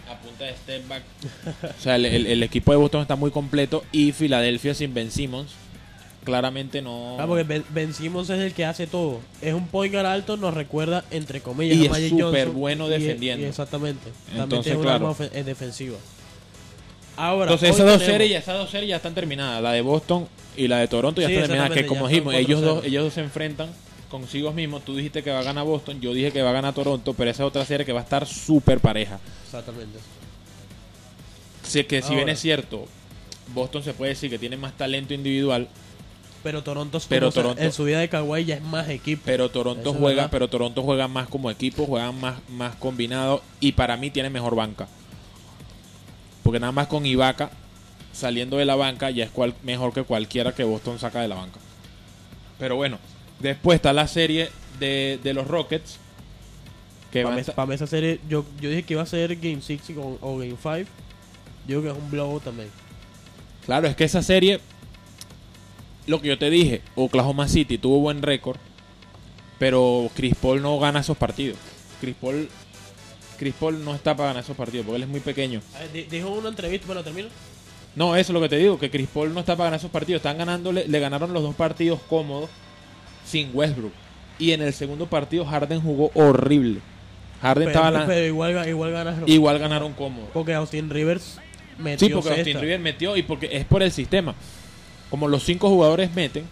a punta de step back. o sea, el, el- el equipo de Boston está muy completo y Filadelfia sin Ben Simmons claramente no... Ah, porque ben, Simmons es el que hace todo. Es un point guard alto, nos recuerda, entre comillas, Y a es súper bueno defendiendo. y exactamente. También Entonces, una claro. arma ofen- eh, defensiva. Ahora, Entonces esas dos series, ya, esas dos series ya están terminadas. La de Boston y la de Toronto ya Sí, están terminadas. Que como dijimos, ellos 4-0. dos, ellos dos se enfrentan consigo mismos. Tú dijiste que va a ganar Boston, yo dije que va a ganar Toronto, pero esa es otra serie que va a estar súper pareja. Exactamente. Sé que si bien es cierto, Boston se puede decir que tiene más talento individual, Pero Toronto, Pero Toronto- en su vida de Kawhi ya es más equipo. pero Toronto Eso juega, pero Toronto juega más como equipo, juegan más, más combinado y para mí tiene mejor banca. Porque nada más con Ibaka saliendo de la banca ya es cual- mejor que cualquiera que Boston saca de la banca. Pero bueno, después está la serie de, de los Rockets. Que Para estar- para esa serie, yo, yo dije que iba a ser Game 6 o, o Game 5. Yo creo que es un blowout también. Claro, es que esa serie, lo que yo te dije, Oklahoma City tuvo buen récord, pero Chris Paul no gana esos partidos. Chris Paul, Chris Paul no está para ganar esos partidos porque él es muy pequeño. Dijo una entrevista, bueno, termino. No, eso es lo que te digo, que Chris Paul no está para ganar esos partidos. Están ganándole, le ganaron los dos partidos cómodos sin Westbrook. Y en el segundo partido Harden jugó horrible. Harden Pero, estaba pero igual, igual ganaron. igual ganaron cómodo. Porque Austin Rivers metió Sí, porque Austin. Rivers metió y porque es por el sistema. Como los cinco jugadores meten,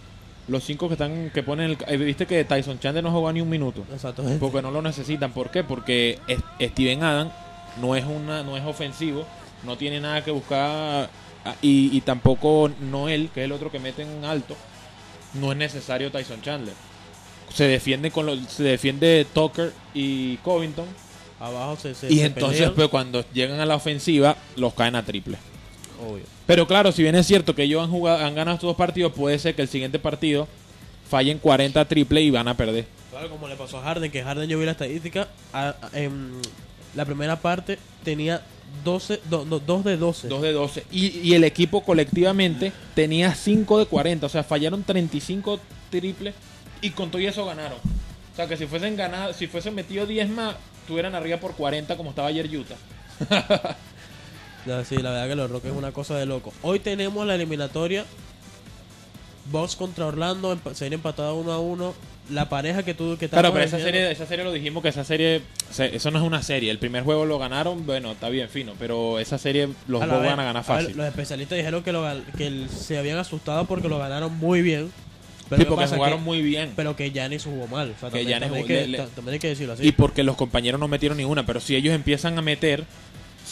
los cinco que están que ponen el, eh, viste que Tyson Chandler no jugó ni un minuto. Exactamente. Porque no lo necesitan. ¿Por qué? Porque es- Steven Adam no es una no es ofensivo, no tiene nada que buscar ah, y, y tampoco Noel, que es el otro que meten alto, no es necesario Tyson Chandler. Se defiende con los, se defiende Tucker y Covington Abajo se, se y se entonces pelean. pues cuando llegan a la ofensiva los caen a triple. Obvio. Pero claro, si bien es cierto que ellos han jugado, han ganado estos dos partidos, puede ser que el siguiente partido fallen 40 triple y van a perder. Claro, como le pasó a Harden, que Harden yo vi la estadística. a- a- en la primera parte tenía 12, 2 de 12. 2 de 12. Y, y el equipo colectivamente tenía 5 de 40. O sea, fallaron 35 triples y con todo y eso ganaron. O sea, que si fuesen ganado, si fuesen metido 10 más, estuvieran arriba por 40 como estaba ayer Utah. Sí, la verdad que los Rockets es una cosa de loco. Hoy tenemos la eliminatoria. Bucks contra Orlando, serie empatada 1 a 1. La pareja que tú que Claro, pero esa serie, esa serie lo dijimos que esa serie, se- eso no es una serie. El primer juego lo ganaron, bueno, está bien fino, pero esa serie los A dos van a ganar a ver, fácil. los especialistas dijeron que, lo que se habían asustado porque lo ganaron muy bien. Pero Sí, ¿qué porque jugaron Que- muy bien. Pero que Giannis jugó mal. O sea, Que también, jugó- hay que, le- le- ta- también hay que decirlo así. Y porque los compañeros no metieron ni una, pero si ellos empiezan a meter,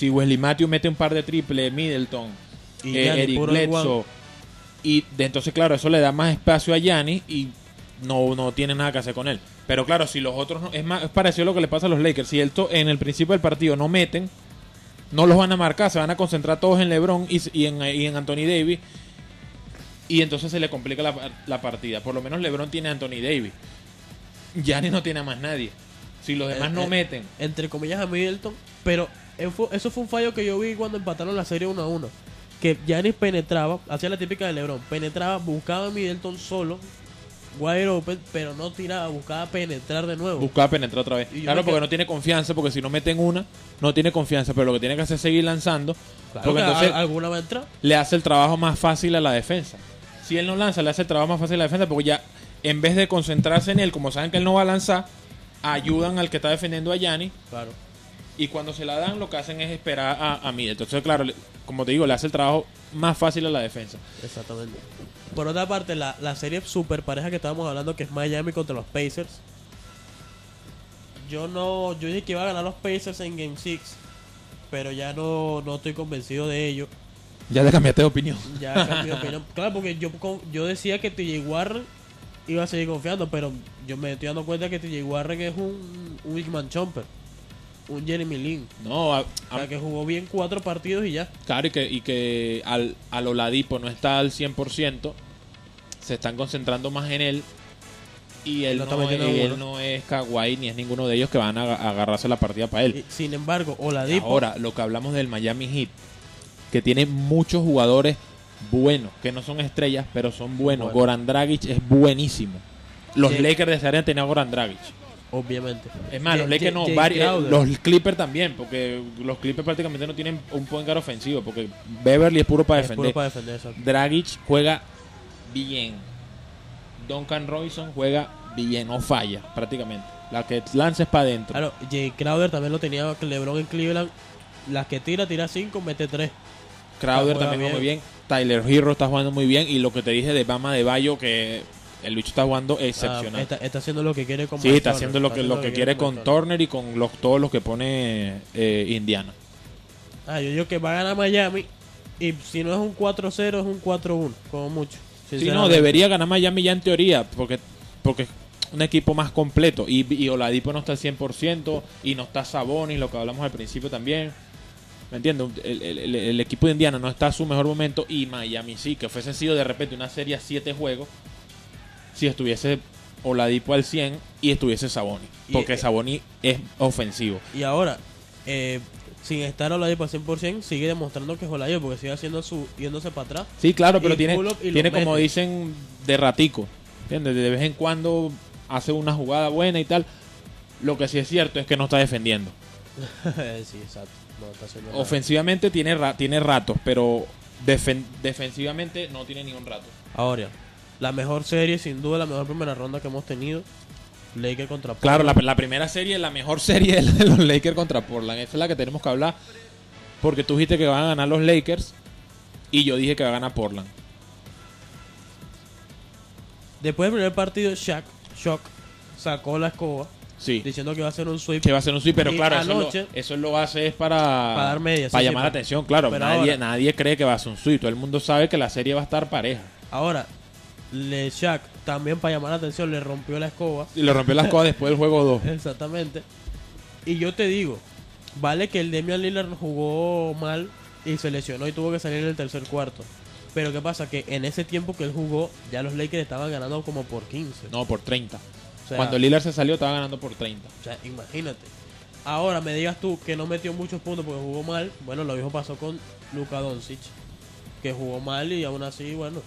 si Wesley Matthews mete un par de triple, Middleton, Y eh, Eric Bledsoe, y de, entonces claro, eso le da más espacio a Giannis y no, no tiene nada que hacer con él. Pero claro, si los otros no, es más es parecido a lo que le pasa a los Lakers, si el to- en el principio del partido no meten, no los van a marcar, se van a concentrar todos en LeBron y, y en, y en Anthony Davis. Y entonces se le complica la, la partida. Por lo menos LeBron tiene a Anthony Davis. Giannis no tiene a más nadie. Si los demás Eh, no eh, meten. Entre comillas a Middleton. Pero eso fue, un fallo que yo vi cuando empataron la serie 1 a 1. Que Giannis penetraba, hacía la típica de LeBron. Penetraba, buscaba a Middleton solo, wide open, pero no tiraba, buscaba penetrar de nuevo. Buscaba penetrar otra vez. Claro, porque no tiene confianza, porque si no meten una, no tiene confianza. Pero lo que tiene que hacer es seguir lanzando. Claro porque que entonces alguna va a entrar. le hace el trabajo más fácil a la defensa. Si él no lanza, le hace el trabajo más fácil a la defensa, porque ya en vez de concentrarse en él, como saben que él no va a lanzar, ayudan al que está defendiendo a Yanni. Claro. Y cuando se la dan, lo que hacen es esperar a, a Middleton. Entonces, claro, le- como te digo, le hace el trabajo más fácil a la defensa. Exactamente. Por otra parte, la, la serie super pareja que estábamos hablando, que es Miami contra los Pacers. Yo no. Yo dije que iba a ganar los Pacers en Game 6. Pero ya no, no estoy convencido de ello. Ya le cambiaste de opinión. Ya cambié de opinión. Claro, porque yo, con- yo decía que TJ Warren iba a seguir confiando. Pero yo me estoy dando cuenta que TJ Warren es un, un Big Man Chomper. Un Jeremy Lin. No, a- O sea, a- que jugó bien cuatro partidos y ya. Claro, y que, y que al, al Oladipo no está al 100%, se están concentrando más en él. Y él, está no, es, él no es Kawhi ni es ninguno de ellos que van a, a agarrarse la partida para él. Y, sin embargo, Oladipo. Ahora, lo que hablamos del Miami Heat, que tiene muchos jugadores buenos, que no son estrellas, pero son buenos. Bueno. Goran Dragic es buenísimo. Los Sí. Lakers desearían tener a Goran Dragic. Obviamente. Es más, los J- Lakers no, J- vari- eh, los Clippers también, porque los Clippers prácticamente no tienen un point guard ofensivo, porque Beverly es puro para Es defender. puro para defender, exacto. Dragic juega bien. Duncan Robinson juega bien, no falla prácticamente. La que lanza es para adentro. Claro, Jay Crowder también lo tenía LeBron en Cleveland. Las que tira, tira 5, mete 3. Crowder también juega muy bien. bien. Tyler Hero está jugando muy bien. Y lo que te dije de Bama de Bayo, que el bicho está jugando excepcional. está, está haciendo lo que quiere con sí, está Turner, haciendo lo que, lo que quiere con Turner y con los, todos los que pone eh, Indiana. Ah, yo digo que va a ganar Miami. Y si no es un 4-0, es un 4-1, como mucho. Sí, no, debería ganar Miami ya en teoría, porque porque es un equipo más completo. Y, y Oladipo no está al 100% y no está Sabonis, lo que hablamos al principio también. ¿Me entiendes? El, el- el- el equipo de Indiana no está a su mejor momento y Miami sí, que fuese sido de repente una serie a 7 juegos si estuviese Oladipo al 100 y estuviese Sabonis. Y- Porque Sabonis es ofensivo. Y ahora, eh, sin estar Oladipo al 100%, sigue demostrando que es Oladipo, porque sigue haciendo su, yéndose para atrás. Sí, claro, pero tiene, tiene como mete. dicen de ratico. ¿Entiendes? De vez en cuando hace una jugada buena y tal. Lo que sí es cierto es que no está defendiendo. sí, exacto. No, está haciendo nada. Ofensivamente tiene, ra- tiene ratos, pero defen- defensivamente no tiene ni un rato. Ahora, la mejor serie, sin duda, la mejor primera ronda que hemos tenido. Lakers contra Claro, la, Portland. la primera serie, la mejor serie es la de los Lakers contra Portland. Esa es la que tenemos que hablar. Porque tú dijiste que van a ganar los Lakers y yo dije que va a ganar Portland. Después del primer partido, Shaq, Shock sacó la escoba Sí. diciendo que iba a ser un sweep. Que va a ser un sweep, pero Y claro, eso, anoche- lo, eso lo hace es para, Para dar media, para sí, llamar la atención. Claro, pero nadie, ahora- nadie cree que va a ser un sweep. Todo el mundo sabe que la serie va a estar pareja. Ahora, le Shaq también para llamar la atención le rompió la escoba. Y le rompió las cosas después del juego 2. Exactamente. Y yo te digo, vale que el Demian Lillard jugó mal y se lesionó y tuvo que salir en el tercer cuarto. Pero qué pasa que en ese tiempo que él jugó, ya los Lakers estaban ganando como por 15. No, por 30. O sea, Cuando Lillard se salió, estaba ganando por 30. o sea, imagínate. Ahora me digas tú que no metió muchos puntos porque jugó mal. Bueno, lo mismo pasó con Luka Doncic, que jugó mal y aún así, bueno.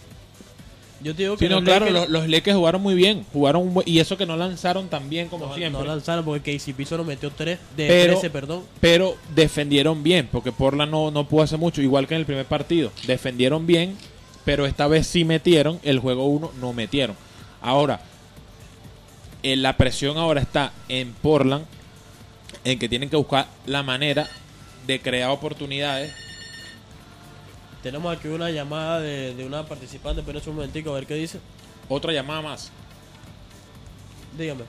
Yo te digo que Sí, no, los claro, Lakers los, los Lakers jugaron muy bien. Jugaron buen- y eso que no lanzaron tan bien como no, siempre. no lanzaron porque KCP solo metió 3 de Pero- 13, perdón. pero defendieron bien, porque Portland no, no pudo hacer mucho, igual que en el primer partido. Defendieron bien, pero esta vez sí metieron, el juego 1 no metieron. Ahora, eh, la presión ahora está en Portland, en que tienen que buscar la manera de crear oportunidades. Tenemos aquí una llamada de, de una participante, pero es un momentico a ver qué dice. Otra llamada más. Dígame.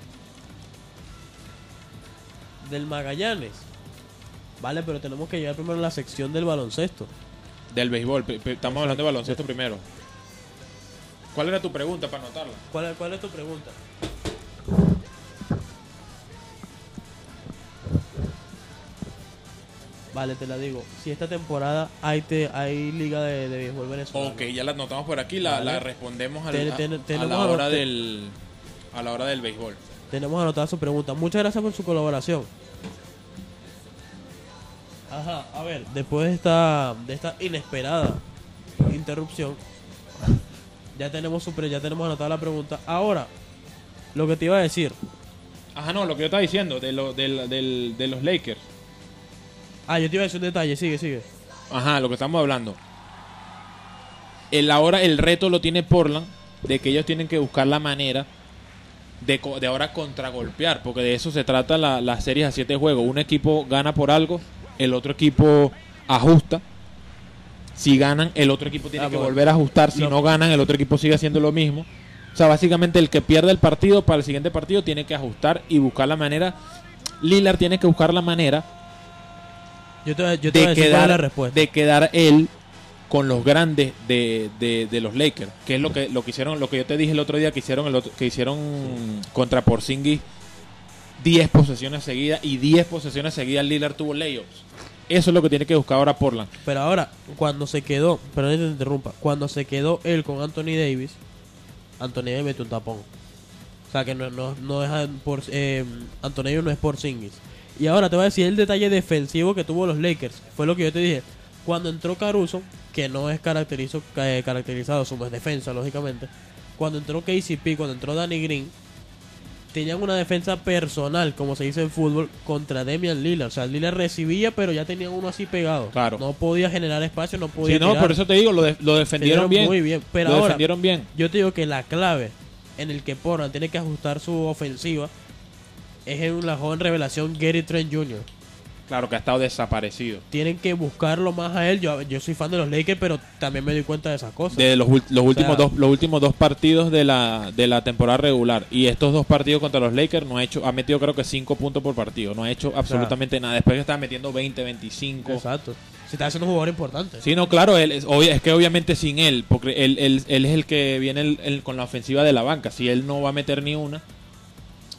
Del Magallanes. Vale, pero tenemos que llegar primero a la sección del baloncesto. Del béisbol, pe- pe- estamos hablando de baloncesto primero. ¿Cuál era tu pregunta para anotarla? ¿Cuál, es- cuál es tu pregunta? Vale, te la digo. Si esta temporada hay, te, hay liga de, de béisbol venezolano. Ok, ya la anotamos por aquí, la, Vale. la respondemos Ten- a, ten- a tenemos la hora del a la hora del béisbol. Tenemos anotada su pregunta. Muchas gracias por su colaboración. Ajá, a ver, después de esta, de esta inesperada interrupción, ya tenemos su pre- ya tenemos anotada la pregunta. Ahora, lo que te iba a decir. Ajá, no, lo que yo estaba diciendo de, lo, del- del- de los Lakers. Ah, yo te iba a decir un detalle, sigue, sigue. Ajá, lo que estamos hablando. El ahora el reto lo tiene Portland de que ellos tienen que buscar la manera de, de ahora contragolpear, porque de eso se trata la, las series a siete juegos. Un equipo gana por algo, el otro equipo ajusta. Si ganan, el otro equipo tiene Ah, que bueno. volver a ajustar. Si Lo- no ganan, el otro equipo sigue haciendo lo mismo. O sea, básicamente el que pierde el partido para el siguiente partido tiene que ajustar y buscar la manera. Lillard tiene que buscar la manera Yo te, voy a- yo te voy a de es la quedar, respuesta. de quedar él con los grandes de, de- de los Lakers, que es lo que lo que hicieron, lo que yo te dije el otro día que hicieron el otro- que hicieron contra Porzingis 10 posesiones seguidas y 10 posesiones seguidas Lillard tuvo layups. Eso es lo que tiene que buscar ahora Portland. Pero ahora, cuando se quedó, perdón que te interrumpa, cuando se quedó él con Anthony Davis, Anthony Davis metió un tapón. O sea que no, no, no es an- por, eh, Anthony Davis no es por Singis. Y ahora te voy a decir el detalle defensivo que tuvo los Lakers. Fue lo que yo te dije. Cuando entró Caruso, que no es caracterizo, eh, caracterizado su defensa, lógicamente. Cuando entró KCP, cuando entró Danny Green, tenían una defensa personal, como se dice en fútbol, contra Demian Lillard. O sea, Lillard recibía, pero ya tenían uno así pegado. Claro. No podía generar espacio, no podía Sí, no, tirar. por eso te digo, lo, de- lo defendieron Defendieron bien. muy bien, pero lo ahora- defendieron bien. Yo te digo que la clave en el que Portland tiene que ajustar su ofensiva es en la joven revelación Gary Trent Jr. Claro que ha estado desaparecido. Tienen que buscarlo más a él. Yo, yo soy fan de los Lakers, pero también me doy cuenta de esas cosas. De los, los últimos sea- dos los últimos dos partidos de la, de la temporada regular y estos dos partidos contra los Lakers no ha hecho ha metido creo que 5 puntos por partido, no ha hecho absolutamente nada. Después estaba metiendo 20, 25. Exacto. Si está haciendo un jugador importante. Sí, no, claro, él es, obvia- es que obviamente sin él, porque él, él- él es el que viene el- el- con la ofensiva de la banca. Si él no va a meter ni una,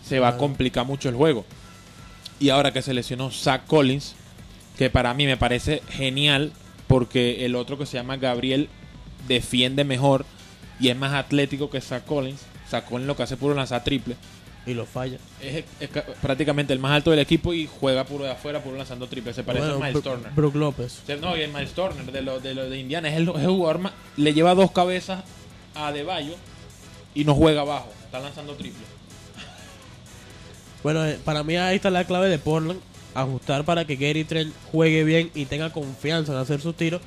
se va a complicar mucho el juego. Y ahora que se lesionó Zach Collins, que para mí me parece genial, porque el otro que se llama Gabriel defiende mejor y es más atlético que Zach Collins. Zach Collins lo que hace puro lanzar triple. Y lo falla. Es, es ca- prácticamente el más alto del equipo y juega puro de afuera, puro lanzando triple. Se parece Bueno, a Miles Bro- Turner. Brook López. No, y el Miles Turner de los de, lo de Indiana es el, es el jugador más. Le lleva dos cabezas a Deballo y no juega abajo. Está lanzando triple. Bueno, eh, para mí ahí está la clave de Portland. Ajustar para que Gary Trent juegue bien y tenga confianza en hacer sus tiros.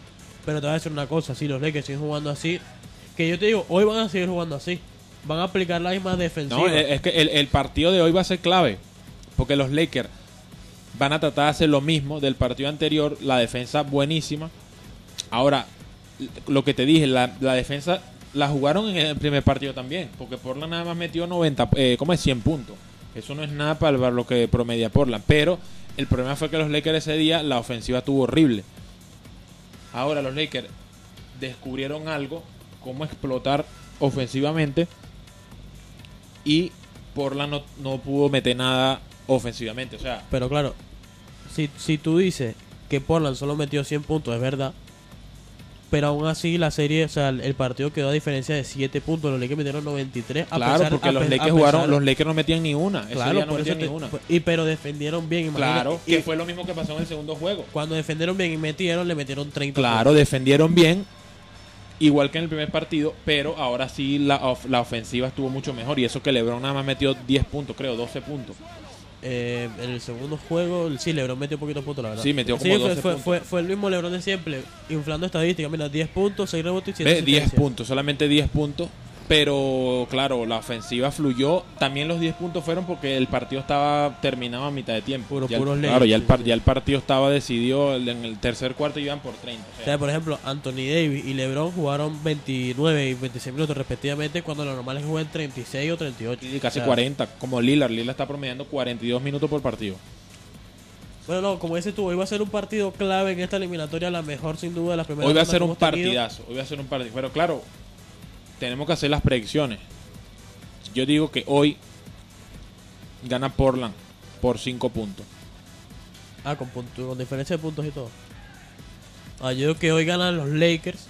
Pero te voy a decir una cosa, si los Lakers siguen jugando así, que yo te digo, hoy van a seguir jugando así. Van a aplicar la misma defensiva. No, es que el, el partido de hoy va a ser clave. Porque los Lakers van a tratar de hacer lo mismo del partido anterior. La defensa buenísima. Ahora, lo que te dije, la, la defensa la jugaron en el primer partido también. Porque Portland nada más metió 90, eh, ¿cómo es? 100 puntos. Eso no es nada para lo que promedia Portland. Pero el problema fue que los Lakers ese día, la ofensiva estuvo horrible. Ahora los Lakers descubrieron algo, cómo explotar ofensivamente. Y Portland no, no pudo meter nada ofensivamente. O sea, Pero claro, si, si tú dices que Portland solo metió 100 puntos, es verdad. Pero aún así la serie, o sea, el- partido quedó a diferencia de 7 puntos. Los Lakers metieron 93. A Claro, pesar- porque a los Lakers jugaron, pesar- los Lakers no metían ni una. Claro, no metían te- ni una. y pero defendieron bien. Claro, Y que fue lo mismo que pasó en el segundo juego. Cuando defendieron bien y metieron, le metieron 30 Claro, defendieron bien, igual que en el primer partido, pero ahora sí la, of- la ofensiva estuvo mucho mejor. Y eso que LeBron nada más metió 10 puntos, creo, 12 puntos. Eh, en el segundo juego, sí, LeBron metió poquitos puntos, la verdad. Sí, metió como fue, 12 fue, puntos. fue, fue el mismo LeBron de siempre, inflando estadísticas. Mira, 10 puntos, 6 rebotes y 7 Ve, 10 puntos, solamente 10 puntos. Pero claro, la ofensiva fluyó. También los 10 puntos fueron porque el partido estaba terminado a mitad de tiempo. Puro- Ya el- puros claro, ya el, Lakers, par- sí, ya el partido estaba decidido. En el tercer cuarto iban por 30. o O sea, por ejemplo, Anthony Davis y LeBron jugaron 29 y 26 minutos respectivamente, cuando lo normal es jugar 36 o 38. y casi O sea, 40, como Lillard. Lillard está promediando 42 minutos por partido. Bueno, no, como dices tú, hoy va a ser un partido clave en esta eliminatoria, la mejor sin duda de las primeras Hoy va a ser un tenido. partidazo. Hoy va a ser un partido. Pero claro, tenemos que hacer las predicciones. Yo digo que hoy gana Portland por 5 puntos. Ah, con, punto- con diferencia de puntos y todo. Ah, yo digo que hoy ganan los Lakers.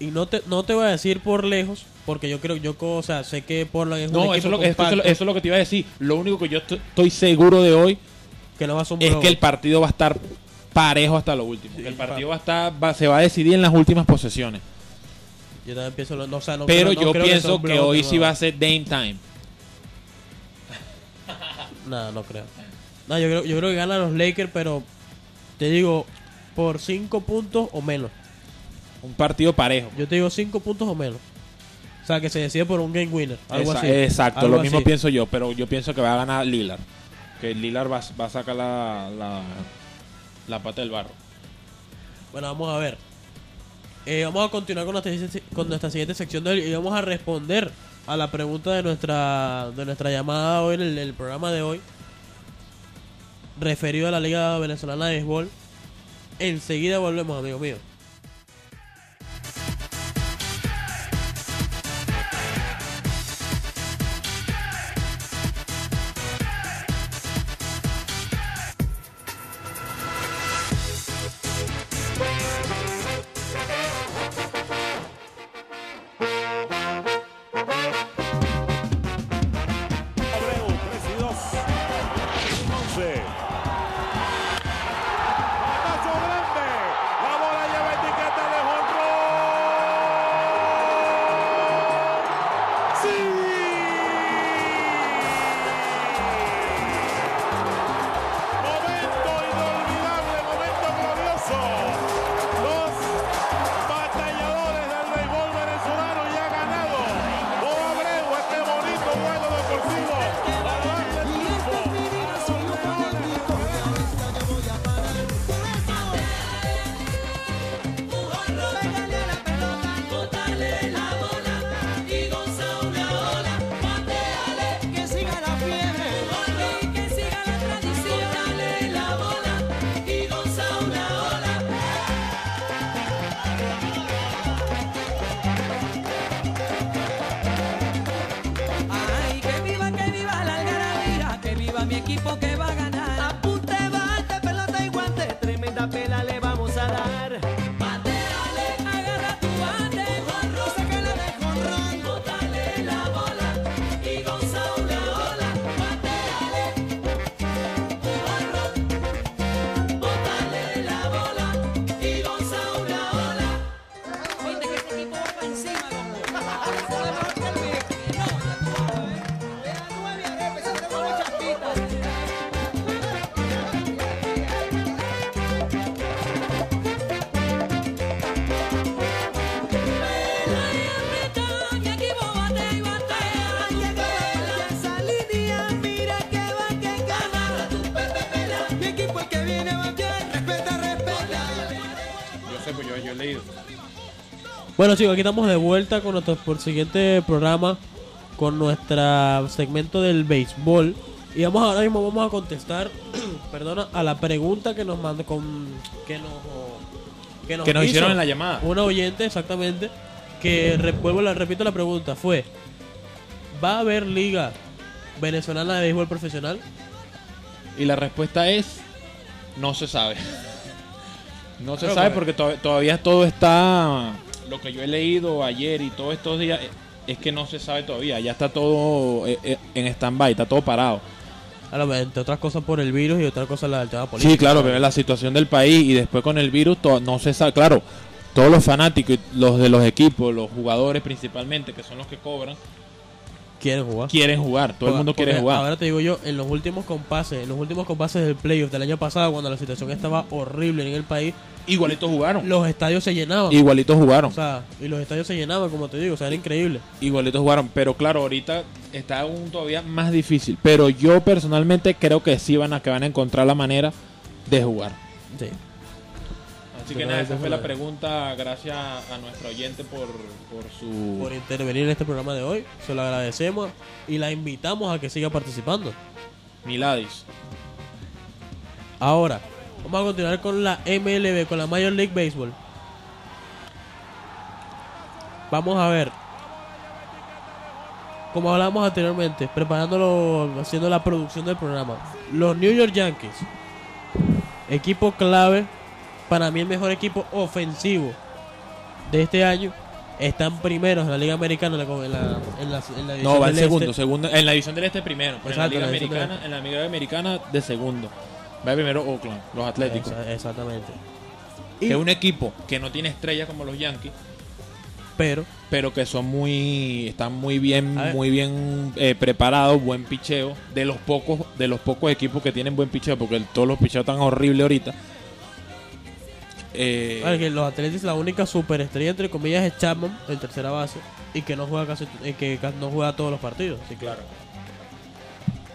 Y no te, no te voy a decir por lejos, porque yo creo, yo, o sea, sé que Portland es un No, equipo eso es, lo, que- eso, es lo- compacto, eso es lo que te iba a decir. Lo único que yo estoy- seguro de hoy que no va a un es que el partido va a estar parejo hasta lo último. que el partido va a estar, va- se va a decidir en las últimas posesiones. Yo también pienso, lo- no, o sea, no Pero creo- yo creo pienso que hoy sí va a ser Dame Time. No, no creo. No, yo creo, yo creo que ganan los Lakers, pero te digo, por 5 puntos o menos. Un partido parejo. Yo te digo 5 puntos o menos. O sea, que se decide por un game winner. Algo Esa- así. Exacto, Algo lo mismo así. pienso yo, pero yo pienso que va a ganar Lillard. Que Lillard va, va a sacar la, la, la pata del barro. Bueno, vamos a ver. Eh, vamos a continuar con nuestra, siguiente sección de y vamos a responder a la pregunta de nuestra de nuestra llamada hoy en el, el programa de hoy referido a la Liga Venezolana de Béisbol. Enseguida volvemos, amigo mío. Bueno chicos, aquí estamos de vuelta con nuestro por siguiente programa con nuestro segmento del béisbol y vamos ahora mismo vamos a contestar, perdona, a la pregunta que nos mandó con que nos que nos, Que nos hizo hicieron en la llamada. Un oyente exactamente que re- vuelvo la repito la pregunta fue ¿Va a haber liga venezolana de béisbol profesional? Y la respuesta es: no se sabe. No se sabe que- porque to- todavía todo está. Lo que yo he leído ayer y todos estos días eh, es que no se sabe todavía. Ya está todo eh, eh, en stand-by, está todo parado. Ahora, pues, entre otras cosas por el virus y otra cosa la del tema político. Sí, claro, pero la situación del país y después con el virus to- no se sabe. Claro, todos los fanáticos, los de los equipos, los jugadores principalmente, que son los que cobran, Quieren jugar. quieren jugar. Todo el mundo Porque quiere jugar. Ahora te digo yo, en los últimos compases, en los últimos compases del playoff del año pasado, cuando la situación estaba horrible en el país, Igualitos jugaron. los estadios se llenaban. Igualitos jugaron. O sea, y los estadios se llenaban, como te digo, o sea, era increíble. Igualitos jugaron, pero claro, ahorita está aún todavía más difícil. Pero yo personalmente creo que sí van a que van a encontrar la manera de jugar. Sí. Así Sí, que nada, esa fue la pregunta. Gracias a nuestro oyente por, por su. Por intervenir en este programa de hoy, se lo agradecemos y la invitamos a que siga participando. Miladis. Ahora, vamos a continuar con la MLB, con la Major League Baseball. Vamos a ver. Como hablamos anteriormente, preparándolo, haciendo la producción del programa. Los New York yankees, equipo clave, para mí el mejor equipo ofensivo de este año, están primeros en la Liga Americana en la, en la, en la- en la No, va en segundo, este. segundo. En la división del este primero. Pero Exacto, en la Liga Americana, en la Liga Americana de segundo. Va primero Oakland, los Atléticos. Exactamente. Que es un equipo que no tiene estrellas como los Yankees, pero pero que son muy están muy bien muy bien eh, preparados buen picheo de los pocos de los pocos equipos que tienen buen picheo porque el- todos los picheos están horribles ahorita Eh, Vale, que los Athletics la única superestrella entre comillas es Chapman en tercera base y que no juega casi eh, que no juega todos los partidos. Sí, claro.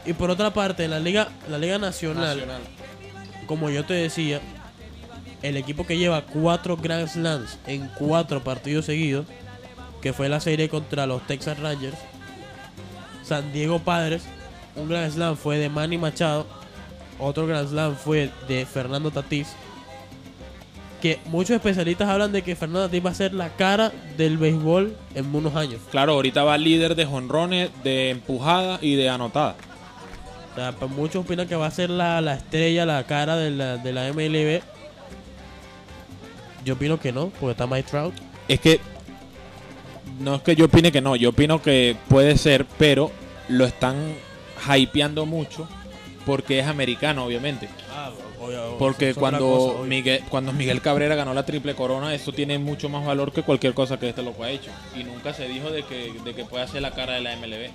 Y por otra parte, en la liga la liga nacional, nacional. como yo te decía, el equipo que lleva cuatro Grand Slams en cuatro partidos seguidos, que fue la serie contra los Texas Rangers, San Diego Padres, un Grand Slam fue de Manny Machado, otro Grand Slam fue de Fernando Tatís, que muchos especialistas hablan de que Fernando Tatís va a ser la cara del béisbol en unos años. claro ahorita va líder de jonrones de empujada y de anotada O sea, pues muchos opinan que va a ser la, la estrella, la cara de la, de la MLB. Yo opino que no, porque está Mike Trout. es que no es que yo opine que no yo opino que puede ser pero lo están hypeando mucho porque es americano obviamente Ah, Porque cuando. Miguel, cuando Miguel Cabrera ganó la triple corona, eso tiene mucho más valor que cualquier cosa que este loco ha hecho. Y nunca se dijo de que, de que pueda ser la cara de la MLB.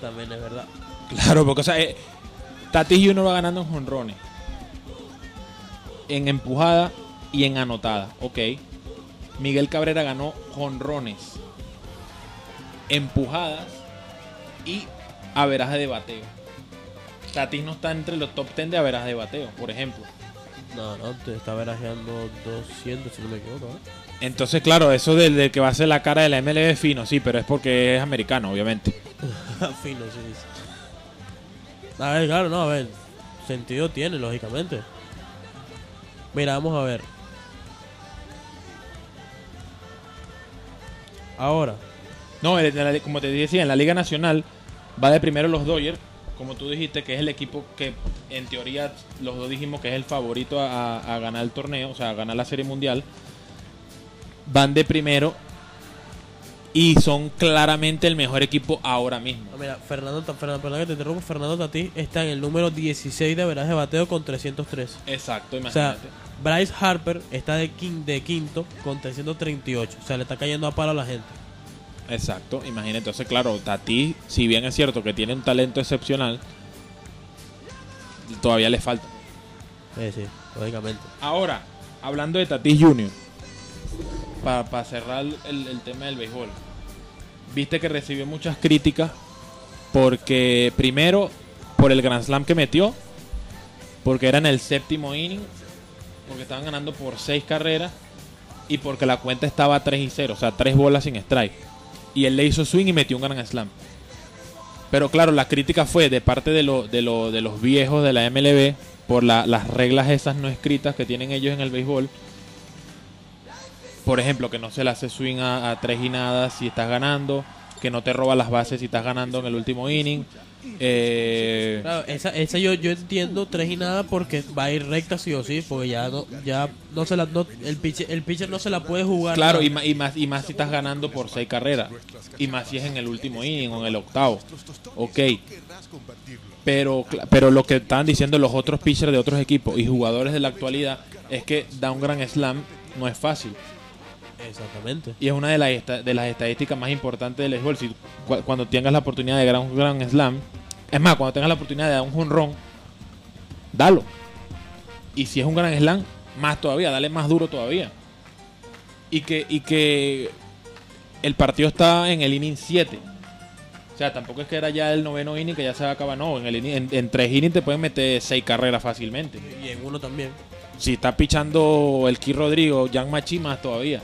También es verdad. Claro, porque o sea, eh, Tatis Junior va ganando en jonrones, en empujada y en anotada, ok. Miguel Cabrera ganó jonrones, empujadas y averaje de bateo. Tatis no está entre los top 10 de averaje de bateo, por ejemplo. No, no, te está verajeando 200, si no me equivoco. ¿eh? Entonces, claro, eso del, del que va a ser la cara de la MLB es fino, sí, pero es porque es americano, obviamente. Fino, sí, sí. A ver, claro, no, a ver. Sentido tiene, lógicamente. Mira, vamos a ver. Ahora, No, como te decía, en la Liga Nacional va de primero los Dodgers, como tú dijiste, que es el equipo que en teoría los dos dijimos que es el favorito a, a ganar el torneo, o sea, a ganar la Serie Mundial. Van de primero y son claramente el mejor equipo ahora mismo. no, mira, Fernando, Fernando, perdón que te interrumpo, Fernando Tatís está en el número 16 de averaje de bateo con 303. Exacto, O sea, imagínate. Bryce Harper está de, quin- de quinto con 338. O sea, le está cayendo a palo a la gente. Exacto, imagínate. Entonces, claro, Tati, si bien es cierto que tiene un talento excepcional, todavía le falta. Sí, sí, lógicamente. Ahora, hablando de Tatis Jr., para cerrar el, el tema del béisbol, viste que recibió muchas críticas porque, primero, por el Grand Slam que metió, porque era en el séptimo inning, porque estaban ganando por seis carreras y porque la cuenta estaba 3 y 0, o sea, tres bolas sin strike. Y él le hizo swing y metió un Grand Slam. Pero claro, la crítica fue de parte de, de, de los viejos de la MLB por la- las reglas esas no escritas que tienen ellos en el béisbol. Por ejemplo, que no se le hace swing a, a tres y nada si estás ganando, que no te roba las bases si estás ganando en el último inning. Eh, Claro, esa, esa yo, yo entiendo tres y nada porque va a ir recta sí o sí, porque ya no, ya no se la, no, el pitcher, el pitcher no se la puede jugar. Claro, y, ma- y más, y más si estás ganando por seis carreras. Y más si es en el último inning o en el octavo. Ok. Pero, pero lo que estaban diciendo los otros pitchers de otros equipos y jugadores de la actualidad es que dar un gran slam no es fácil. Exactamente. Y es una de las, de las estadísticas más importantes del béisbol. Si, cu- cuando tengas la oportunidad de dar un gran slam, es más, cuando tengas la oportunidad de dar un jonrón, dalo. Y si es un gran slam, más todavía, dale más duro todavía. Y que, y que el partido está en el inning 7. O sea, tampoco es que era ya el noveno inning que ya se va a acabar. No, en, el inning- en, en tres innings te pueden meter seis carreras fácilmente. Y en uno también. Si está pichando el Ki Rodrigo, Jan Machi más todavía.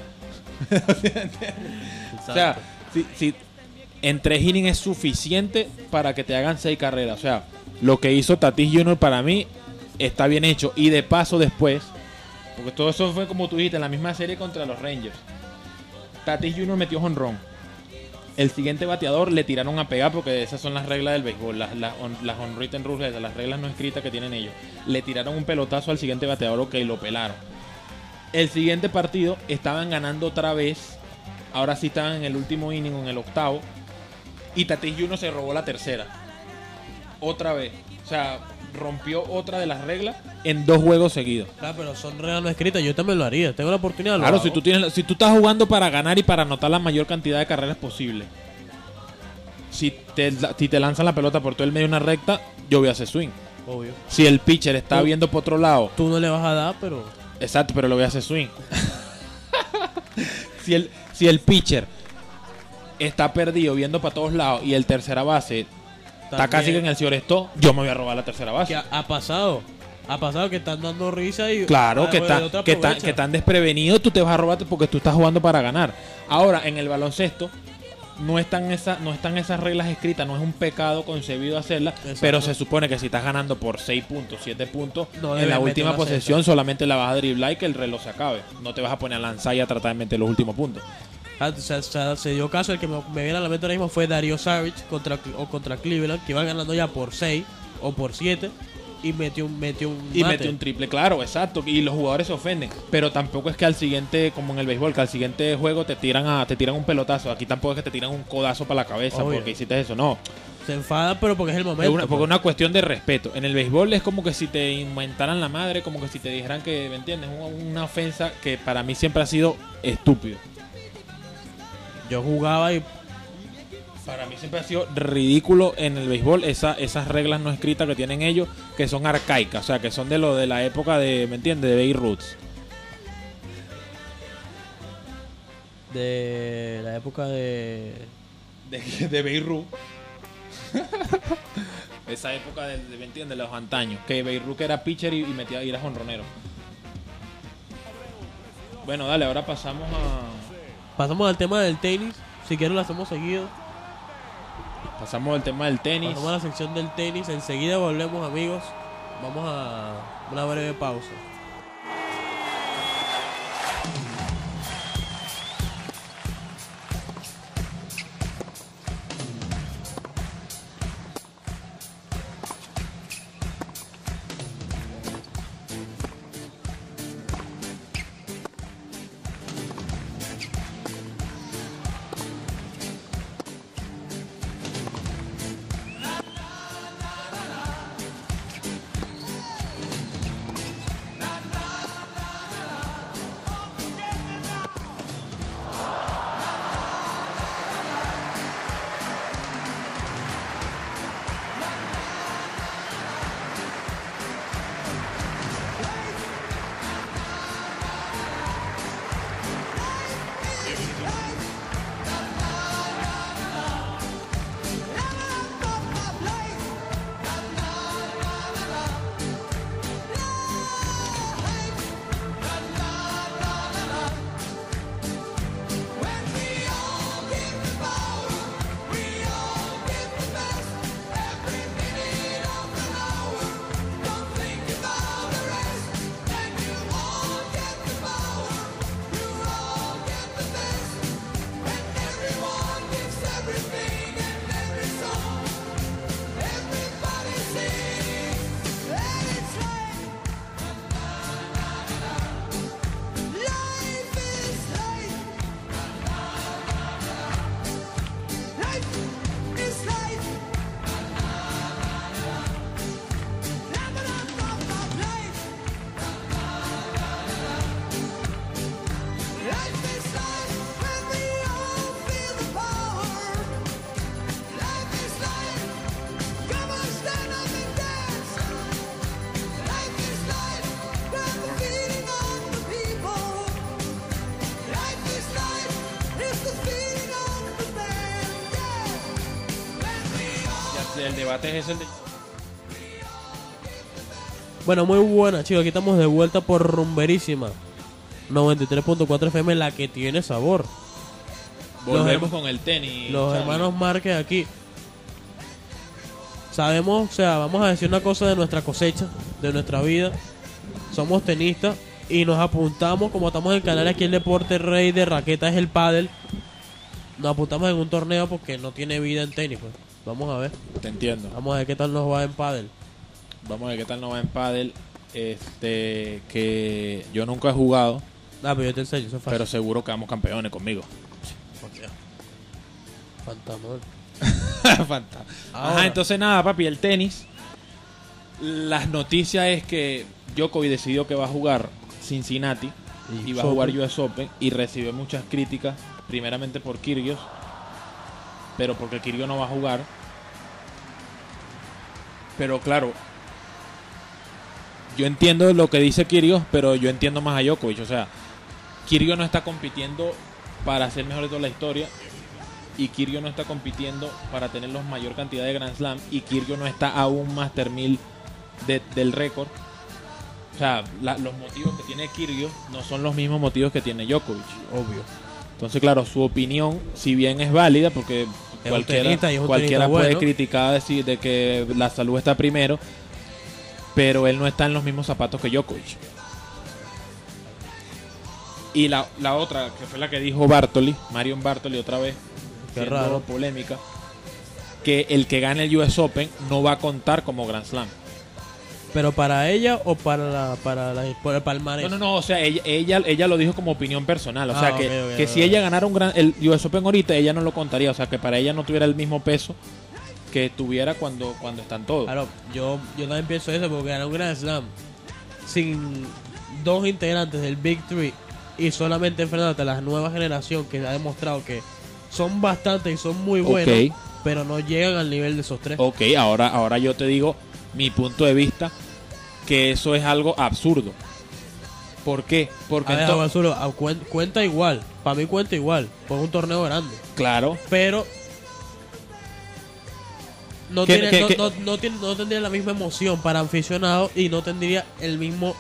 O sea, si, en tres innings es suficiente para que te hagan seis carreras. O sea, lo que hizo Tatis Jr. para mí está bien hecho. Y de paso después, porque todo eso fue como tú dijiste, en la misma serie contra los Rangers. Tatis Jr. metió honrón. El siguiente bateador le tiraron a pegar porque esas son las reglas del béisbol, las, las, on- las rules, las reglas no escritas que tienen ellos. Le tiraron un pelotazo al siguiente bateador, ok, lo pelaron. El siguiente partido estaban ganando otra vez. Ahora sí estaban en el último inning, en el octavo. Y Tatis Jr. se robó la tercera. Otra vez. O sea, rompió otra de las reglas en dos juegos seguidos. Claro, pero son reglas no escritas. Yo también lo haría. Tengo la oportunidad. lo Claro, hago. si tú, tienes, si tú estás jugando para ganar y para anotar la mayor cantidad de carreras posible. Si te, si te lanzan la pelota por todo el medio de una recta, yo voy a hacer swing. Obvio. Si el pitcher está Tú- viendo por otro lado, Tú no le vas a dar, pero. Exacto, pero lo voy a hacer swing. si, el, si el pitcher está perdido viendo para todos lados y el tercera base está casi que en el señor esto, yo me voy a robar la tercera base. ha, ha pasado. Ha pasado que están dando risa y. Claro, ah, que, bueno, otro que, está- aprovecha. que están desprevenidos, tú te vas a robar porque tú estás jugando para ganar. Ahora, en el baloncesto, no están, esas, no están esas reglas escritas, no es un pecado concebido hacerlas, Exacto. pero se supone que si estás ganando por 6 puntos, 7 puntos, No en la última posesión solamente la vas a driblar y que el reloj se acabe. No te vas a poner a lanzar y a tratar de meter los últimos puntos. Ah, o sea, o sea, se dio caso, el que me, me viene a la mente ahora mismo fue Dario Savage contra, o contra Cleveland, que iba ganando ya por 6 o por 7 y metió un, metió un Y mate. metió un triple, claro, exacto. Y los jugadores se ofenden. Pero tampoco es que al siguiente, como en el béisbol, que al siguiente juego te tiran a, te tiran un pelotazo. Aquí tampoco es que te tiran un codazo para la cabeza Obvio. porque hiciste eso. No. Se enfada, pero porque es el Es momento. una, porque pues. es una cuestión de respeto. En el béisbol es como que si te inventaran la madre, como que si te dijeran que, ¿me entiendes? Una, una ofensa que para mí siempre ha sido estúpido. Yo jugaba y Para mí siempre ha sido ridículo en el béisbol esa, esas reglas no escritas que tienen ellos, que son arcaicas, o sea, que son de lo de la época de, ¿me entiendes? De Bay Roots. de la época de. De, de Beirut. esa época de, de, ¿me entiendes? De los antaños. Que Beirut era pitcher y, y metía y era jonronero. Bueno, dale, ahora pasamos a. Pasamos al tema del tenis. Si quieren lo hacemos seguido. Pasamos al tema del tenis. Pasamos a la sección del tenis. Enseguida volvemos, amigos. Vamos a una breve pausa. Es de- Bueno, muy buena, chicos. Aquí estamos de vuelta por Rumberísima. 93.4 FM, la que tiene sabor. Volvemos con el tenis. Los Charlie. hermanos Márquez aquí. Sabemos, o sea, vamos a decir una cosa de nuestra cosecha, de nuestra vida. Somos tenistas y nos apuntamos, como estamos en Canarias, aquí el deporte rey de raqueta es el pádel. Nos apuntamos en un torneo porque no tiene vida en tenis, pues. Vamos a ver. Te entiendo. Vamos a ver qué tal nos va en pádel. Vamos a ver qué tal nos va en pádel. Este, que yo nunca he jugado, Ah, pero yo te enseño, eso es fácil. pero seguro que vamos campeones conmigo. Hostia. Fantasma. Ajá, entonces nada, papi, el tenis. Las noticias es que Djokovic decidió que va a jugar Cincinnati Y va a jugar. US Open y recibió muchas críticas, primeramente por Kyrgios, pero porque Kyrgios no va a jugar. Pero claro, yo entiendo lo que dice Kyrgios, pero yo entiendo más a Djokovic, o sea, Kyrgios no está compitiendo para ser mejor de toda la historia y Kyrgios no está compitiendo para tener la mayor cantidad de Grand Slam y Kyrgios no está a un Master 1000 de- del récord. O sea, la- los motivos que tiene Kyrgios no son los mismos motivos que tiene Djokovic. Obvio. Entonces, claro, su opinión, si bien es válida, porque cualquiera, tenista y es un cualquiera puede bueno. criticar decir de que la salud está primero, pero él no está en los mismos zapatos que Djokovic. Y la, la otra, que fue la que dijo Bartoli, Marion Bartoli otra vez, Qué raro. polémica, que el que gane el US Open no va a contar como Grand Slam. ¿Pero para ella o para la, para la, para el palmarés? No, no, no, o sea, ella, ella, ella lo dijo como opinión personal. O Ah, sea, que, que si ella ganara un gran, el US Open ahorita, ella no lo contaría. O sea, que para ella no tuviera el mismo peso que tuviera cuando, cuando están todos. Claro, yo, yo también pienso eso porque ganar un Grand Slam sin dos integrantes del Big Three y solamente enfrentarte a la nueva generación que ha demostrado que son bastantes y son muy buenos, pero no llegan al nivel de esos tres. Ok, ahora, ahora yo te digo mi punto de vista, que eso es algo absurdo. ¿Por qué? Porque A ver, ento- Juan Zulu, a cuen- cuenta igual, para mí cuenta igual, por un torneo grande, claro, pero no, ¿Qué- tiene, qué- no, qué? no- no tiene- no tendría la misma emoción para aficionados y no tendría el mismo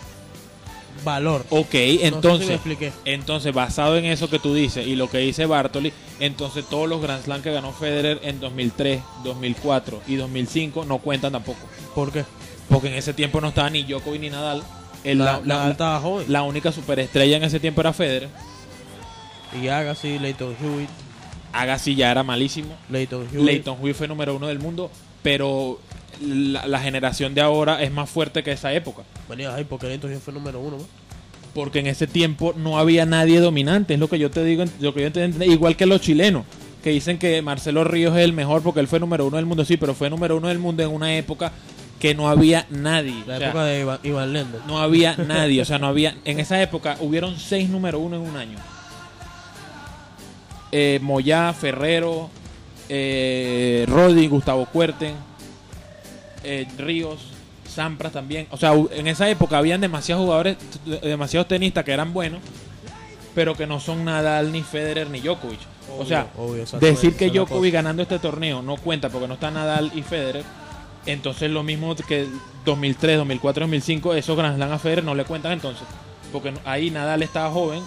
valor. ok, No sé si me entonces, entonces basado en eso que tú dices y lo que dice Bartoli, entonces todos los Grand Slam que ganó Federer en 2003, 2004 y 2005 no cuentan tampoco. ¿Por qué? Porque en ese tiempo no estaba ni Djokovic ni Nadal. El- La, la, la- la única superestrella en ese tiempo era Federer. Y Agassi, Leighton Hewitt, Agassi ya era malísimo. Leighton Hewitt. Leighton Hewitt fue número uno del mundo, pero la, la generación de ahora es más fuerte que esa época. Venía ahí porque Hewitt fue número uno. ¿no? Porque en ese tiempo no había nadie dominante, es lo que yo te digo, lo que yo entiendo, igual que los chilenos, que dicen que Marcelo Ríos es el mejor porque él fue número uno del mundo, sí, pero fue número uno del mundo en una época que no había nadie. La O sea, época de Iván, Iván Lendl. no había nadie, o sea, no había. En esa época hubieron seis número uno en un año. Eh, Moyá, Ferrero, eh, Rodi, Gustavo Cuerten, eh, Ríos, Sampras también. O sea, en esa época habían demasiados jugadores, demasiados tenistas que eran buenos, pero que no son Nadal, ni Federer, ni Djokovic. o sea, obvio, decir que Djokovic ganando este torneo no cuenta porque no está Nadal y Federer. Entonces lo mismo que 2003, 2004, 2005, esos Grand Slam a Federer no le cuentan entonces. Porque ahí Nadal estaba joven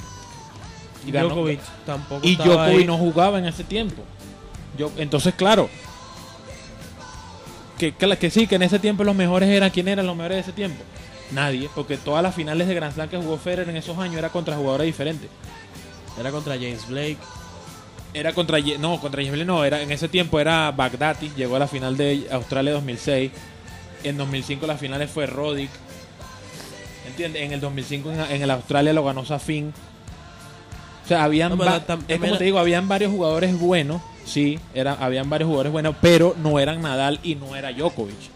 y, ganó- Djokovic tampoco y Djokovic ahí. no jugaba en ese tiempo. Yo, entonces, claro, que, que, sí, que en ese tiempo los mejores eran, ¿quién eran los mejores de ese tiempo? Nadie, porque todas las finales de Grand Slam que jugó Federer en esos años era contra jugadores diferentes. Era contra James Blake. Era contra no, contra James Blake no, era en ese tiempo era Bagdati, llegó a la final de Australia 2006. En 2005 las finales fue Roddick. ¿Entiendes? En el 2005 en, en el Australia lo ganó Safin. O sea, habían No, es como te digo, habían varios jugadores buenos, sí, era, habían varios jugadores buenos, pero no eran Nadal y no era Djokovic.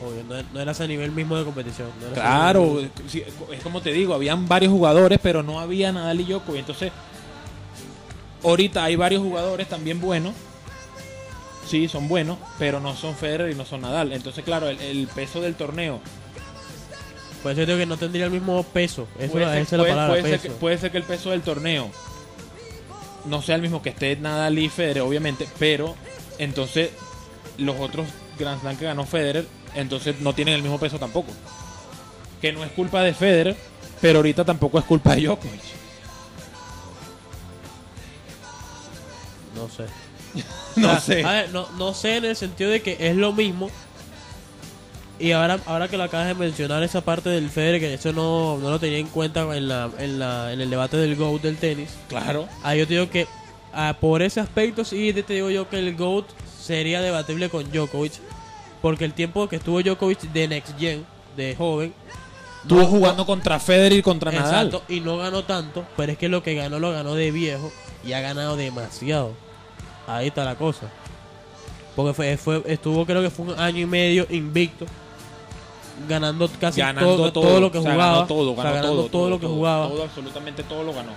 Obvio, no, no era ese nivel mismo de competición. no era ese Claro, sí, es como te digo, habían varios jugadores, pero no había Nadal y Djokovic. Entonces, ahorita hay varios jugadores también buenos. Sí, son buenos, pero no son Federer y no son Nadal. Entonces, claro, el, el peso del torneo Por eso digo que no tendría el mismo peso. Eso, puede, esa es la palabra, puede ser peso. que, puede ser que el peso del torneo no sea el mismo que esté Nadal y Federer, obviamente, pero entonces los otros Grand Slam que ganó Federer, entonces no tienen el mismo peso tampoco. Que no es culpa de Federer, pero ahorita tampoco es culpa de Djokovic. No sé. No sea, sé. A ver, no, no sé en el sentido de que es lo mismo. Y ahora, ahora que lo acabas de mencionar, esa parte del Federer, que eso no, no lo tenía en cuenta en, la, en, la, en el debate del GOAT del tenis. Claro. Ah, yo te digo que ah, por ese aspecto sí te digo yo que el GOAT sería debatible con Djokovic. Porque el tiempo que estuvo Djokovic de Next Gen, de joven, Estuvo no- jugando contra Federer y contra Nadal. Exacto, y no ganó tanto, pero es que lo que ganó lo ganó de viejo y ha ganado demasiado. Ahí está la cosa. Porque fue, fue estuvo creo que fue un año y medio invicto, ganando casi ganando todo, todo lo que jugaba, ganó todo, ganó ganando todo, todo lo que jugaba. Todo, absolutamente todo lo ganó.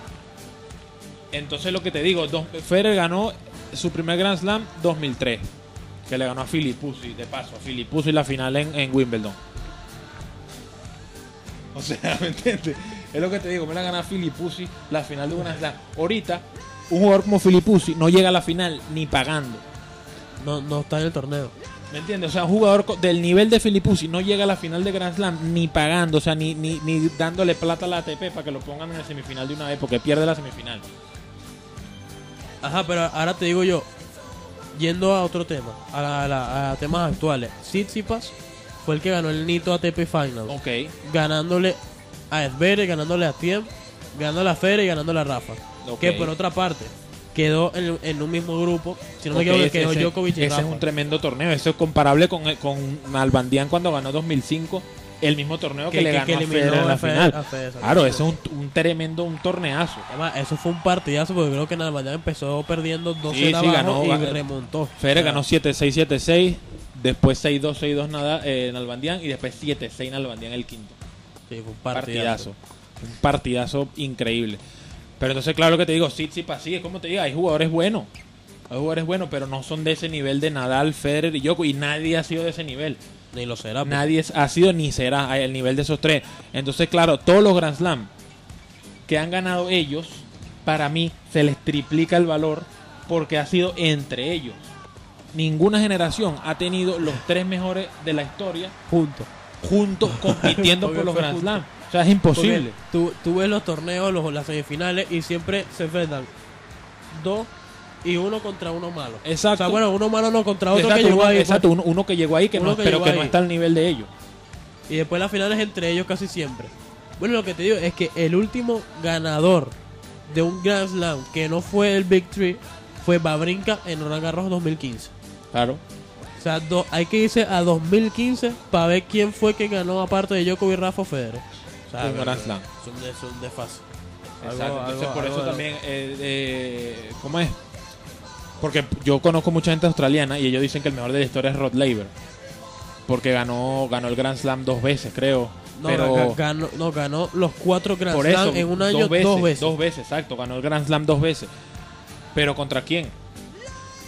Entonces lo que te digo, dos- Federer ganó su primer Grand Slam 2003, que le ganó a Filipuzzi, de paso, a Filipuzzi la final en, en Wimbledon. O sea, ¿me entiendes? Es lo que te digo, me la gana Filipuzzi la final de un Grand Slam. Ahorita, un jugador como Filipuzzi no llega a la final ni pagando. No, no está en el torneo. ¿Me entiendes? O sea, un jugador del nivel de Filipuzzi no llega a la final de Grand Slam ni pagando, o sea, ni, ni, ni dándole plata a la ATP para que lo pongan en la semifinal de una vez, porque pierde la semifinal. Ajá, pero ahora te digo yo, yendo a otro tema, a, la- a la- a temas actuales. Tsitsipas fue el que ganó el Nito ATP Finals, Ok. ganándole a Esbere, ganándole a Tiem, ganándole a Fere y ganándole a Rafa. Ok. Que por otra parte, quedó en, en un mismo grupo, si no me Ok, equivoco, ese- quedó ese- Djokovic y Ese Rafa. es un tremendo torneo. Eso es comparable con, con Albandián cuando ganó 2005, el mismo torneo que, Que- le ganó que a Federer en la a Federer- final. exacto. claro, eso es un, un tremendo, un torneazo. Además, eso fue un partidazo porque creo que Nalbandián empezó perdiendo 2 Sí, sí, abajo ganó, y ganó. remontó. Federer O sea, ganó 7-6, 7-6, después 6-2, 6-2 nada en Albandián y después 7-6 en Albandián el quinto. Sí, fue un partidazo. partidazo. Un partidazo increíble. Pero entonces, claro que te digo, Tsitsipas sí, es como te digo, hay jugadores buenos. Hay jugadores buenos, pero no son de ese nivel de Nadal, Federer y Djokovic. Y nadie ha sido de ese nivel. Ni lo será. pues. Nadie ha sido ni será al nivel de esos tres. Entonces, claro, todos los Grand Slam que han ganado ellos, para mí se les triplica el valor porque ha sido entre ellos. Ninguna generación ha tenido los tres mejores de la historia Juntos. juntos compitiendo por los Grand junto. Slam. O sea, es imposible. Tú, tú ves los torneos, los, las semifinales y siempre se enfrentan dos y uno contra uno malo. Exacto. O sea, bueno, uno malo no contra otro Exacto, que llegó uno, ahí. pues. exacto, uno, uno que llegó ahí, que no, que pero que no está al nivel de ellos. Y después las finales entre ellos casi siempre. Bueno, lo que te digo es que el último ganador de un Grand Slam que no fue el Big Three fue Babrinka en Roland Garros 2015. Claro. O sea, do- hay que irse a 2015 para ver quién fue que ganó aparte de Djokovic y Rafa Federer. Un Grand Slam. Es un, es un desfase. Exacto. Algo- Entonces, algo- por algo eso también, eh, eh, ¿cómo es? Porque yo conozco mucha gente australiana y ellos dicen que el mejor de la historia es Rod Laver. Porque ganó, ganó el Grand Slam dos veces, creo. No, pero ga- ganó, no, ganó los cuatro Grand Slam en un año dos veces. Dos veces, exacto. Ganó el Grand Slam dos veces. Pero ¿contra quién?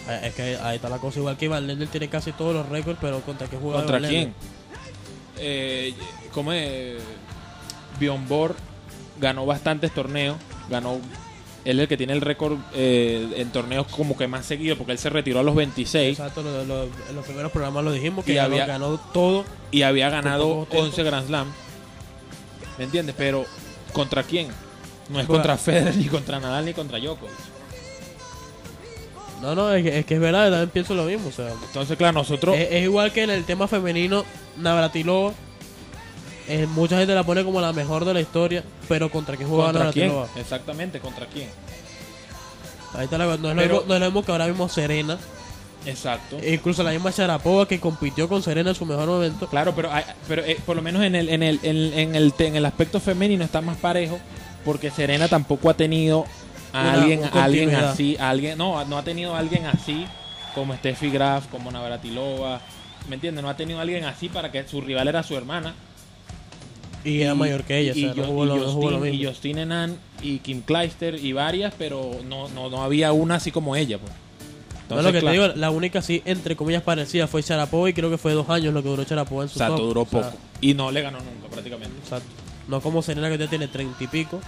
Eh, Es que ahí está la cosa. Igual que Van Lendl tiene casi todos los récords, pero ¿contra qué jugador? ¿Contra quién? Eh, ¿Cómo es? Bjorn Borg ganó bastantes torneos. Ganó. Él es el que tiene el récord eh, en torneos como que más seguido, porque él se retiró a los 26 Exacto, lo- lo- en los primeros programas lo dijimos que Y había- ganó todo. y había ganado Con poco tiempo. 11 Grand Slam. ¿Me entiendes? Pero ¿contra quién? No es Bueno. contra Federer, ni contra Nadal, ni contra Djokovic. No, no, es que es, que es verdad, también pienso lo mismo. O sea, Entonces, claro, nosotros... es, es igual que en el tema femenino, Navratilova. Eh, mucha gente la pone como la mejor de la historia, pero ¿contra qué jugaba ¿Contra quién? Exactamente, ¿contra quién? Ahí está la No es, lo Pero- mismo, no es lo mismo que ahora mismo Serena. Exacto. incluso la misma Sharapova que compitió con Serena en su mejor momento. Claro, pero, hay- pero eh, por lo menos en el, en, el, en, el, en, el, en el aspecto femenino está más parejo porque Serena tampoco ha tenido a Una- alguien, a alguien así, a alguien, no, no ha tenido a alguien así como Steffi Graf, como Navratilova, ¿me entiendes? No ha tenido a alguien así para que su rival era su hermana. Y era mayor que ella, y, o sea, no jugó y lo- no jugó lo Justin, y mismo. Justin Henan y Kim Kleister y varias, pero no, no, no había una así como ella. Pues. No, Entonces, lo que claro, te digo, la única sí, entre comillas, parecida fue Sharapova y creo que fue dos años lo que duró Sharapova en su Exacto, top. duró O sea, poco. Y no le ganó nunca prácticamente. Exacto. No como Serena que ya tiene treinta y pico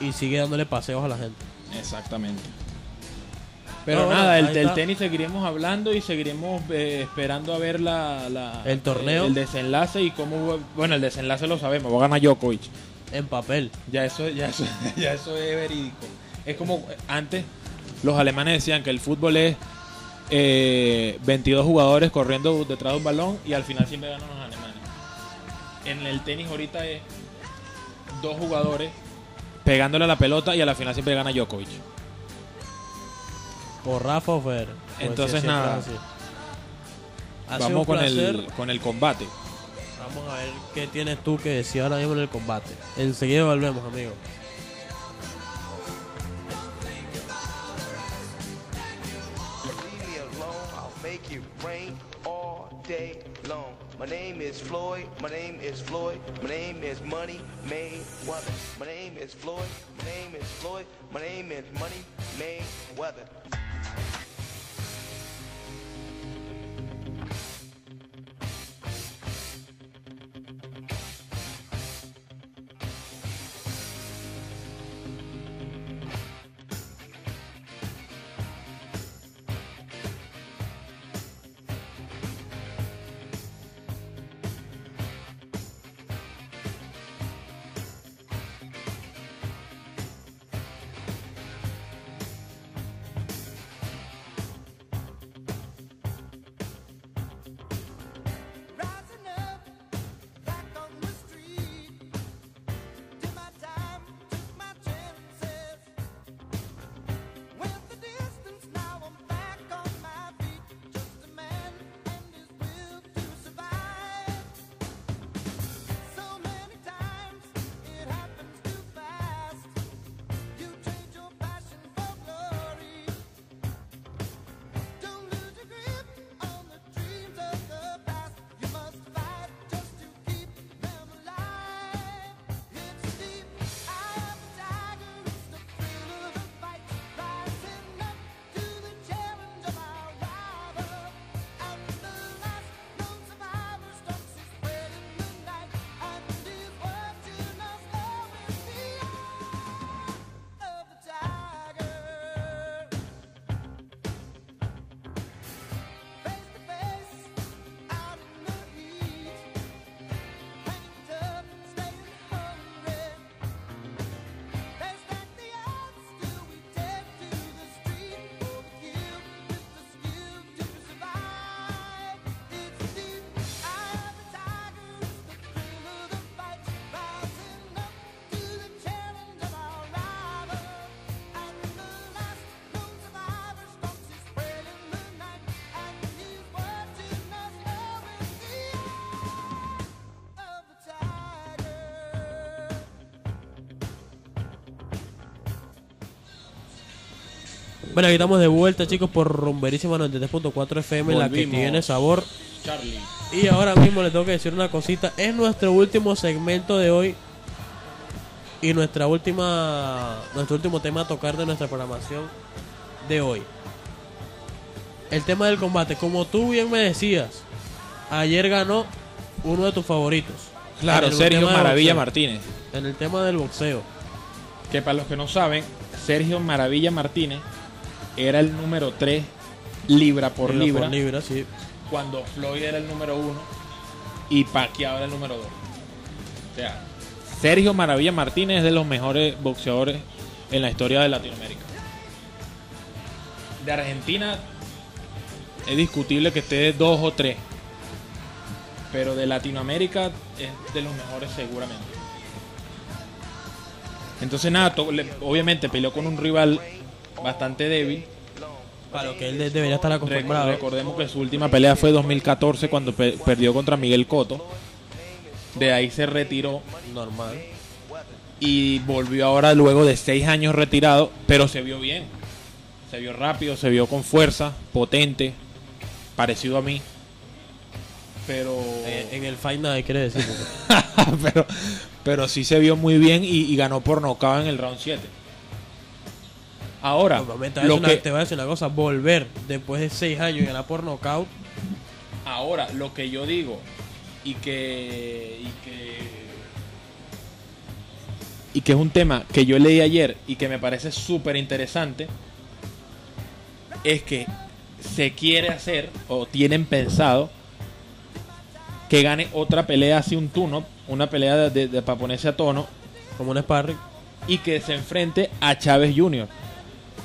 y sigue dándole paseos a la gente. Exactamente. Pero No, bueno, nada, el, está. tenis seguiremos hablando y seguiremos eh, esperando a ver la, la- El torneo. el desenlace y cómo bueno el desenlace lo sabemos va a ganar Djokovic En papel. ya eso ya eso ya eso es verídico es como eh, antes los alemanes decían que el fútbol es eh, 22 jugadores corriendo detrás de un balón y al final siempre ganan los alemanes en el tenis ahorita es dos jugadores pegándole a la pelota y a la final siempre gana Djokovic O Rafa o Fer. Pues Entonces, siempre nada. vamos con placer. el con el combate Vamos a ver qué tienes tú que decir ahora mismo en el combate. Enseguida volvemos, amigos. Leave me alone, I'll make it rain all day long. My name is Floyd, my name is Floyd, my name is Money Mayweather. My name is Floyd, my name is Floyd, my name is Money Mayweather. Bueno, aquí estamos de vuelta, chicos, por Rumberísima 93.4 FM, la que tiene sabor. Charlie Y ahora mismo les tengo que decir una cosita. Es nuestro último segmento de hoy. Y nuestra última. Nuestro último tema a tocar de nuestra programación de hoy. El tema del combate. Como tú bien me decías, ayer ganó uno de tus favoritos. claro Sergio Maravilla. Martínez En el tema del boxeo. que para los que no saben Sergio Maravilla Martínez era el número 3 libra por Libra libra, por libra, sí. cuando Floyd era el número 1 y Pacquiao era el número 2 o sea Sergio Maravilla Martínez es de los mejores boxeadores en la historia de Latinoamérica. De Argentina es discutible que esté 2 o 3 pero de Latinoamérica es de los mejores seguramente. Entonces nada, obviamente peleó con un rival bastante débil. Para lo que él de- debería estar acostumbrado. recordemos que su última pelea fue 2014 cuando pe- perdió contra Miguel Cotto. De ahí se retiró Normal. y volvió ahora luego de seis años retirado, pero se vio bien. Se vio rápido, se vio con fuerza, potente, parecido a mí. Pero, Eh, en el fight nada quiere decir. pero, pero sí se vio muy bien y, y ganó por nocaut en el round 7. Ahora, te voy a lo una- te voy a decir una cosa, volver después de 6 años y ganar por knockout, Ahora, lo que yo digo y que, y que y que es un tema que yo leí ayer y que me parece súper interesante es que se quiere hacer o tienen pensado que gane otra pelea así un turno, una pelea de, de- de- para ponerse a tono Como un sparring. y que se enfrente a Chávez Jr.,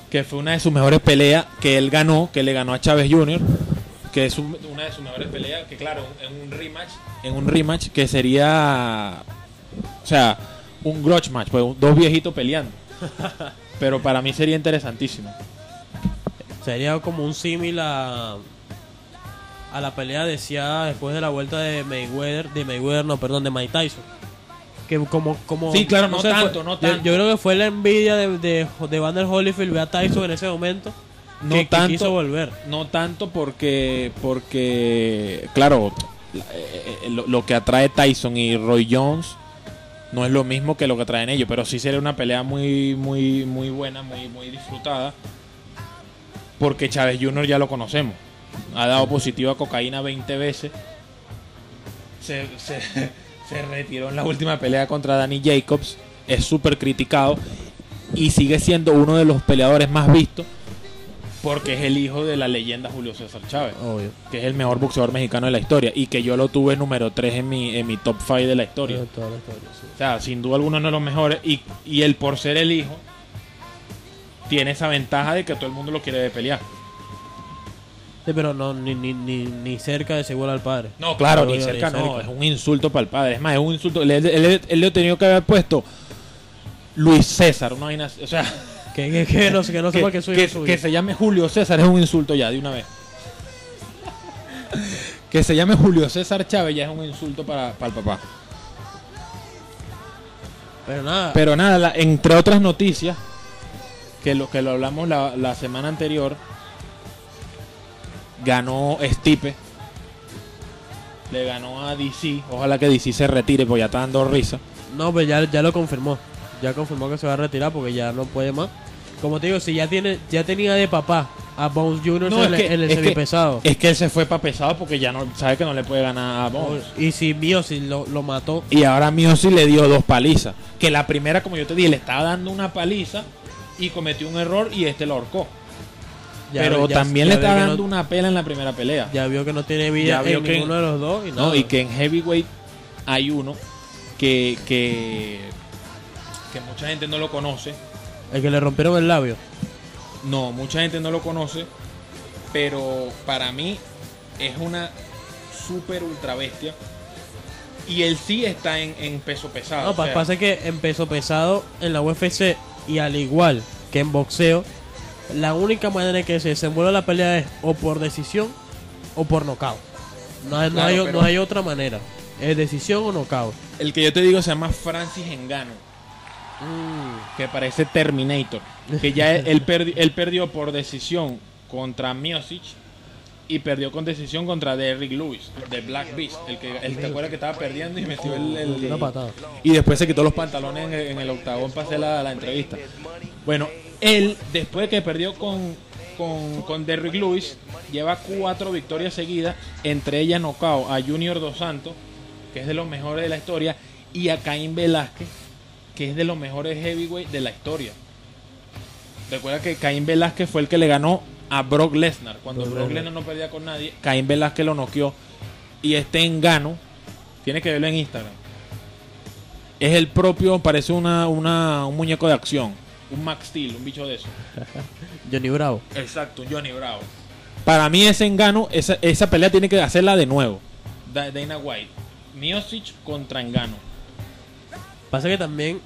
que fue una de sus mejores peleas que él ganó, que le ganó a Chávez Jr., que es un- una de sus mejores peleas, que claro, en un rematch, en un rematch que sería, o sea, un grudge match, pues dos viejitos peleando. Pero para mí sería interesantísimo. Sería como un símil a, a la pelea deseada después de la vuelta de Mayweather, de Mayweather, no, perdón, de Mike Tyson. Que como, como Sí, claro, no sé, tanto, fue- no yo- tanto. Yo, creo que fue la envidia de, de, de Vander Holyfield ver a Tyson en ese momento. No que, que tanto. quiso volver. No tanto porque, porque claro, la- eh, eh, lo, lo que atrae Tyson y Roy Jones no es lo mismo que lo que traen ellos, pero sí sería una pelea muy, muy, muy buena, muy, muy disfrutada, porque Chávez Jr. ya lo conocemos, ha dado positivo a cocaína 20 veces, se, se, se retiró en la última pelea contra Danny Jacobs, es súper criticado y sigue siendo uno de los peleadores más vistos porque es el hijo de la leyenda Julio César Chávez, Obvio. que es el mejor boxeador mexicano de la historia y que yo lo tuve número 3 en mi, en mi top 5 de la historia. Toda la historia, sí. O sea, sin duda alguno uno de los mejores y, y él por ser el hijo tiene esa ventaja de que todo el mundo lo quiere pelear. Sí, pero no, ni, ni, ni, ni cerca de seguro al padre. No, claro, No, ni ni cerca no, es un insulto para el padre. Es más, es un insulto. Él, él, él- él le ha tenido que haber puesto Luis César, una vaina o sea, Que, que, que no, sé- que no que, sepa que soy que- suyo. que se llame Julio César es un insulto ya, de una vez. que se llame Julio César Chávez ya es un insulto para, para el papá. Pero nada, Pero nada, la- entre otras noticias, que lo que lo hablamos la, la semana anterior, ganó Stipe. Le ganó a DC. Ojalá que DC se retire, porque ya está dando risa. no, pues ya, ya lo confirmó. Ya confirmó que se va a retirar porque ya no puede más. Como te digo, si ya tiene ya tenía de papá a Bones Jr. No, en, es el- que- en el es que- semipesado. Es que él se fue para pesado porque ya no sabe que no le puede ganar a Bones. y si mío, si lo, lo mató. Y ahora Miosi le dio dos palizas. Que la primera, como yo te dije, le estaba dando una paliza y cometió un error y este lo ahorcó. Ya- Pero ya- también ya le está no- dando una pela en la primera pelea. Ya vio que no tiene vida en ninguno de los dos. Y, No, y que en heavyweight hay uno que, que, que mucha gente no lo conoce. El que le rompieron el labio. No, mucha gente no lo conoce. Pero para mí es una super ultra bestia. Y él sí está en, en peso pesado. No, o sea, pasa que en peso pesado en la UFC y al igual que en boxeo, la única manera en que se desenvuelve la pelea es o por decisión o por nocaut. No hay, no hay- pero- no hay otra manera. Es decisión o nocaut. El que yo te digo se llama Francis Engano. Que parece Terminator. Que ya él, él perdi- él perdió por decisión contra Miocic. Y perdió con decisión contra Derrick Lewis, de Black Beast. El que, el te acuerdas que estaba perdiendo y metió el. y después se quitó los pantalones en el, en el octagón para hacer la, la entrevista. Bueno, él, después de que perdió con, con, con Derrick Lewis, lleva cuatro victorias seguidas, entre ellas nocao a Junior Dos Santos, que es de los mejores de la historia, y a Caín Velázquez, que es de los mejores heavyweight de la historia. Recuerda que Caín Velázquez fue el que le ganó a Brock Lesnar. Cuando Brock Brock Lesnar. No perdía con nadie, Caín Velázquez lo noqueó. Y este engano, tiene que verlo en Instagram. Es el propio, parece una, una, un muñeco de acción. Un Max Steel, un bicho de eso. Johnny Bravo. Exacto, Johnny Bravo. Para mí ese engano, esa, esa pelea tiene que hacerla de nuevo. Da- Dana White. Miocic contra engano. Pasa que también.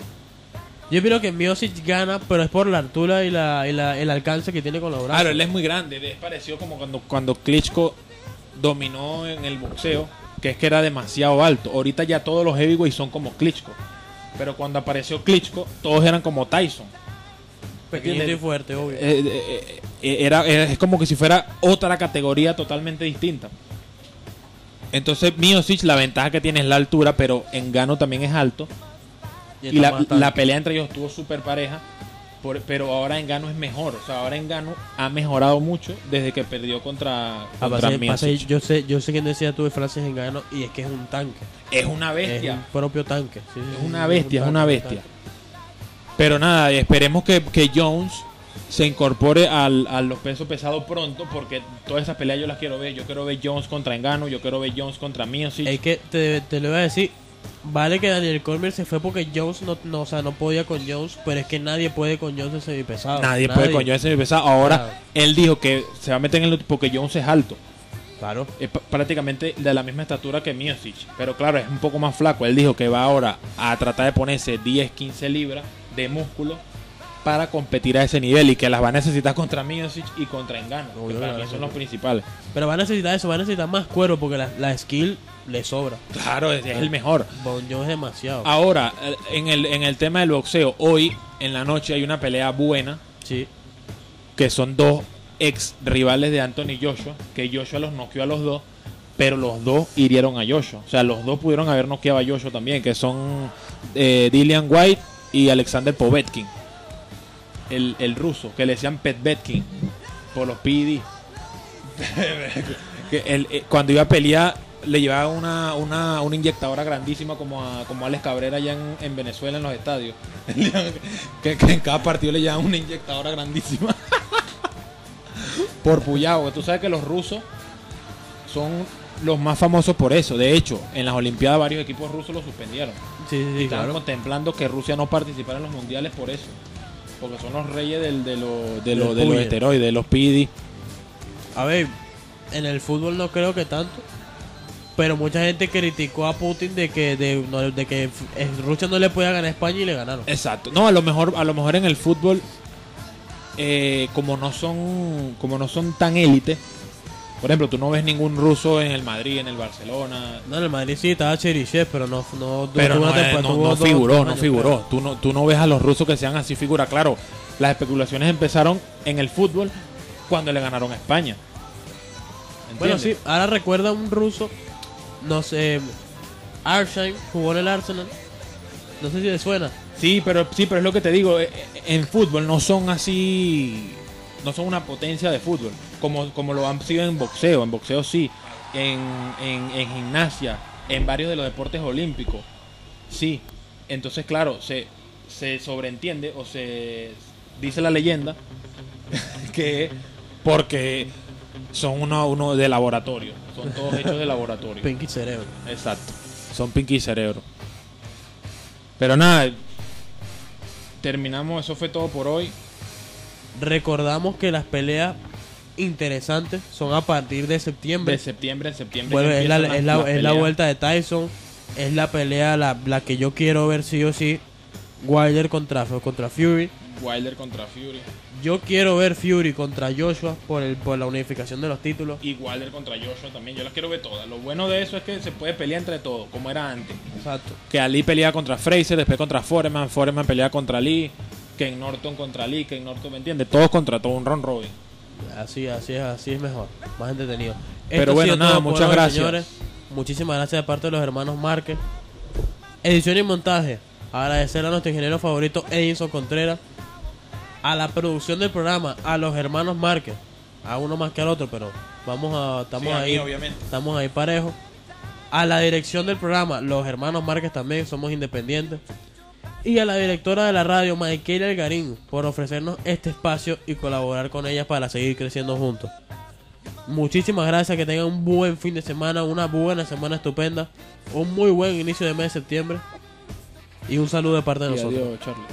Yo creo que Miocic gana, pero es por la altura y, la, y la- el alcance que tiene con los brazos. Claro, él es muy grande. Es parecido como cuando, cuando Klitschko dominó en el boxeo, que es que era demasiado alto. Ahorita ya todos los heavyweights son como Klitschko. Pero cuando apareció Klitschko, todos eran como Tyson. Pequeñito y fuerte, obvio. Eh, eh, eh, era, era- es como que si fuera otra categoría totalmente distinta. Entonces, Miocic, la ventaja que tiene es la altura, pero Engano también es alto. Y la, la pelea entre ellos estuvo súper pareja. por- pero ahora Engano es mejor. O sea, ahora Engano ha mejorado mucho desde que perdió contra, Ah, contra pasa- pasa- Miocic. yo sé yo sé quién decía tú de Francis Engano y es que es un tanque. Es una Es bestia. un propio tanque. Sí, sí, Es sí, una bestia, es un una tanque, bestia. Pero nada, esperemos que, que Jones se incorpore al, a los pesos pesados pronto, porque todas esas peleas yo las quiero ver. Yo quiero ver Jones contra Engano, yo quiero ver Jones contra Miocic. Es que te, te lo iba a decir. Vale que Daniel Cormier se fue porque Jones no, no, o sea, no podía con Jones, pero es que nadie puede con Jones en semipesado. Nadie, puede con Jones en pesado. Ahora, Claro. él dijo que se va a meter en el porque Jones es alto. Claro. Es prácticamente de la misma estatura que Miocic. Pero claro, es un poco más flaco. Él dijo que va ahora a tratar de ponerse 10, 15 libras de músculo para competir a ese nivel y que las va a necesitar contra Miocic y contra Engano. que para mí son los principales. Pero va a necesitar eso, va a necesitar más cuero porque la, la skill le sobra. Claro, es, es el mejor. Bon es demasiado. Ahora, en el, en el tema del boxeo, hoy en la noche hay una pelea buena Sí. que son dos ex rivales de Anthony Joshua, que Joshua los noqueó a los dos, pero los dos hirieron a Joshua. O sea, los dos pudieron haber noqueado a Joshua también, que son eh, Dillian White y Alexander Povetkin. El, el ruso, que le decían Petvetkin por los PD. que él, eh, cuando iba a pelear le llevaba una, una, una inyectadora grandísima como a, como Alex Cabrera allá en, en Venezuela en los estadios. que, que en cada partido le llevaban una inyectadora grandísima. por Puyao, que tú sabes que los rusos son los más famosos por eso. De hecho, en las Olimpiadas varios equipos rusos lo suspendieron. Sí, sí, sí, Estaban claro. contemplando que Rusia no participara en los mundiales por eso. Porque son los reyes del, de, lo- de, lo- de los esteroides, de los PD. A ver, en el fútbol no creo que tanto. Pero mucha gente criticó a Putin de que de, no, de que eh, Rusia no le podía ganar a España y le ganaron. Exacto. No, a lo mejor, a lo mejor en el fútbol, eh, como no son, como no son tan élite, por ejemplo, tú no ves ningún ruso en el Madrid, en el Barcelona. No, en el Madrid sí estaba Cherichev, pero no, no, Pero no, eh, no- no figuró, no figuró. Tú no, tú no ves a los rusos que sean así figura. Claro, las especulaciones empezaron en el fútbol cuando le ganaron a España. Bueno, sí, ahora recuerda un ruso, no sé, Arsheim jugó en el Arsenal. No sé si le suena. Sí, pero sí, pero es lo que te digo, eh, eh, en fútbol no son así, no son una potencia de fútbol, como, como lo han sido en boxeo, en boxeo sí, en, en, en gimnasia, en varios de los deportes olímpicos, sí. Entonces, claro, se, se sobreentiende o se dice la leyenda que porque son uno, uno de laboratorio, son todos hechos de laboratorio. Pinky Cerebro. Exacto. Son Pinky Cerebro. Pero nada. Terminamos, eso fue todo por hoy. Recordamos que las peleas interesantes son a partir de septiembre. De septiembre en septiembre. Bueno, es la, es la- es vuelta de Tyson. Es la pelea la, la que yo quiero ver sí o sí. Wilder contra, contra Fury. Wilder contra Fury. Yo quiero ver Fury contra Joshua por, el, por la unificación de los títulos. Y Wilder contra Joshua también. Yo las quiero ver todas. Lo bueno de eso es que se puede pelear entre todos, como era antes. Exacto. Que Ali pelea contra Fraser, después contra Foreman. Foreman pelea contra Lee. Ken Norton contra Lee. Ken Norton, ¿me entiendes? Todos contra todos, un round robin. Así, así es, así es mejor. Más entretenido. Pero Esto bueno, nada, todo muchas gracias. señores. Muchísimas gracias de parte de los hermanos Márquez. Edición y montaje. Agradecer a nuestro ingeniero favorito Edinson Contreras. A la producción del programa, a los hermanos Márquez. A uno más que al otro, pero vamos a. Estamos Sí, a mí, ahí. obviamente. Estamos ahí parejos. A la dirección del programa, los hermanos Márquez también, somos independientes. Y a la directora de la radio, Michaela Algarín, por ofrecernos este espacio y colaborar con ella para seguir creciendo juntos. Muchísimas gracias, que tengan un buen fin de semana, una buena semana estupenda, un muy buen inicio de mes de septiembre. Y un saludo de parte de Y nosotros. adiós, Charlie.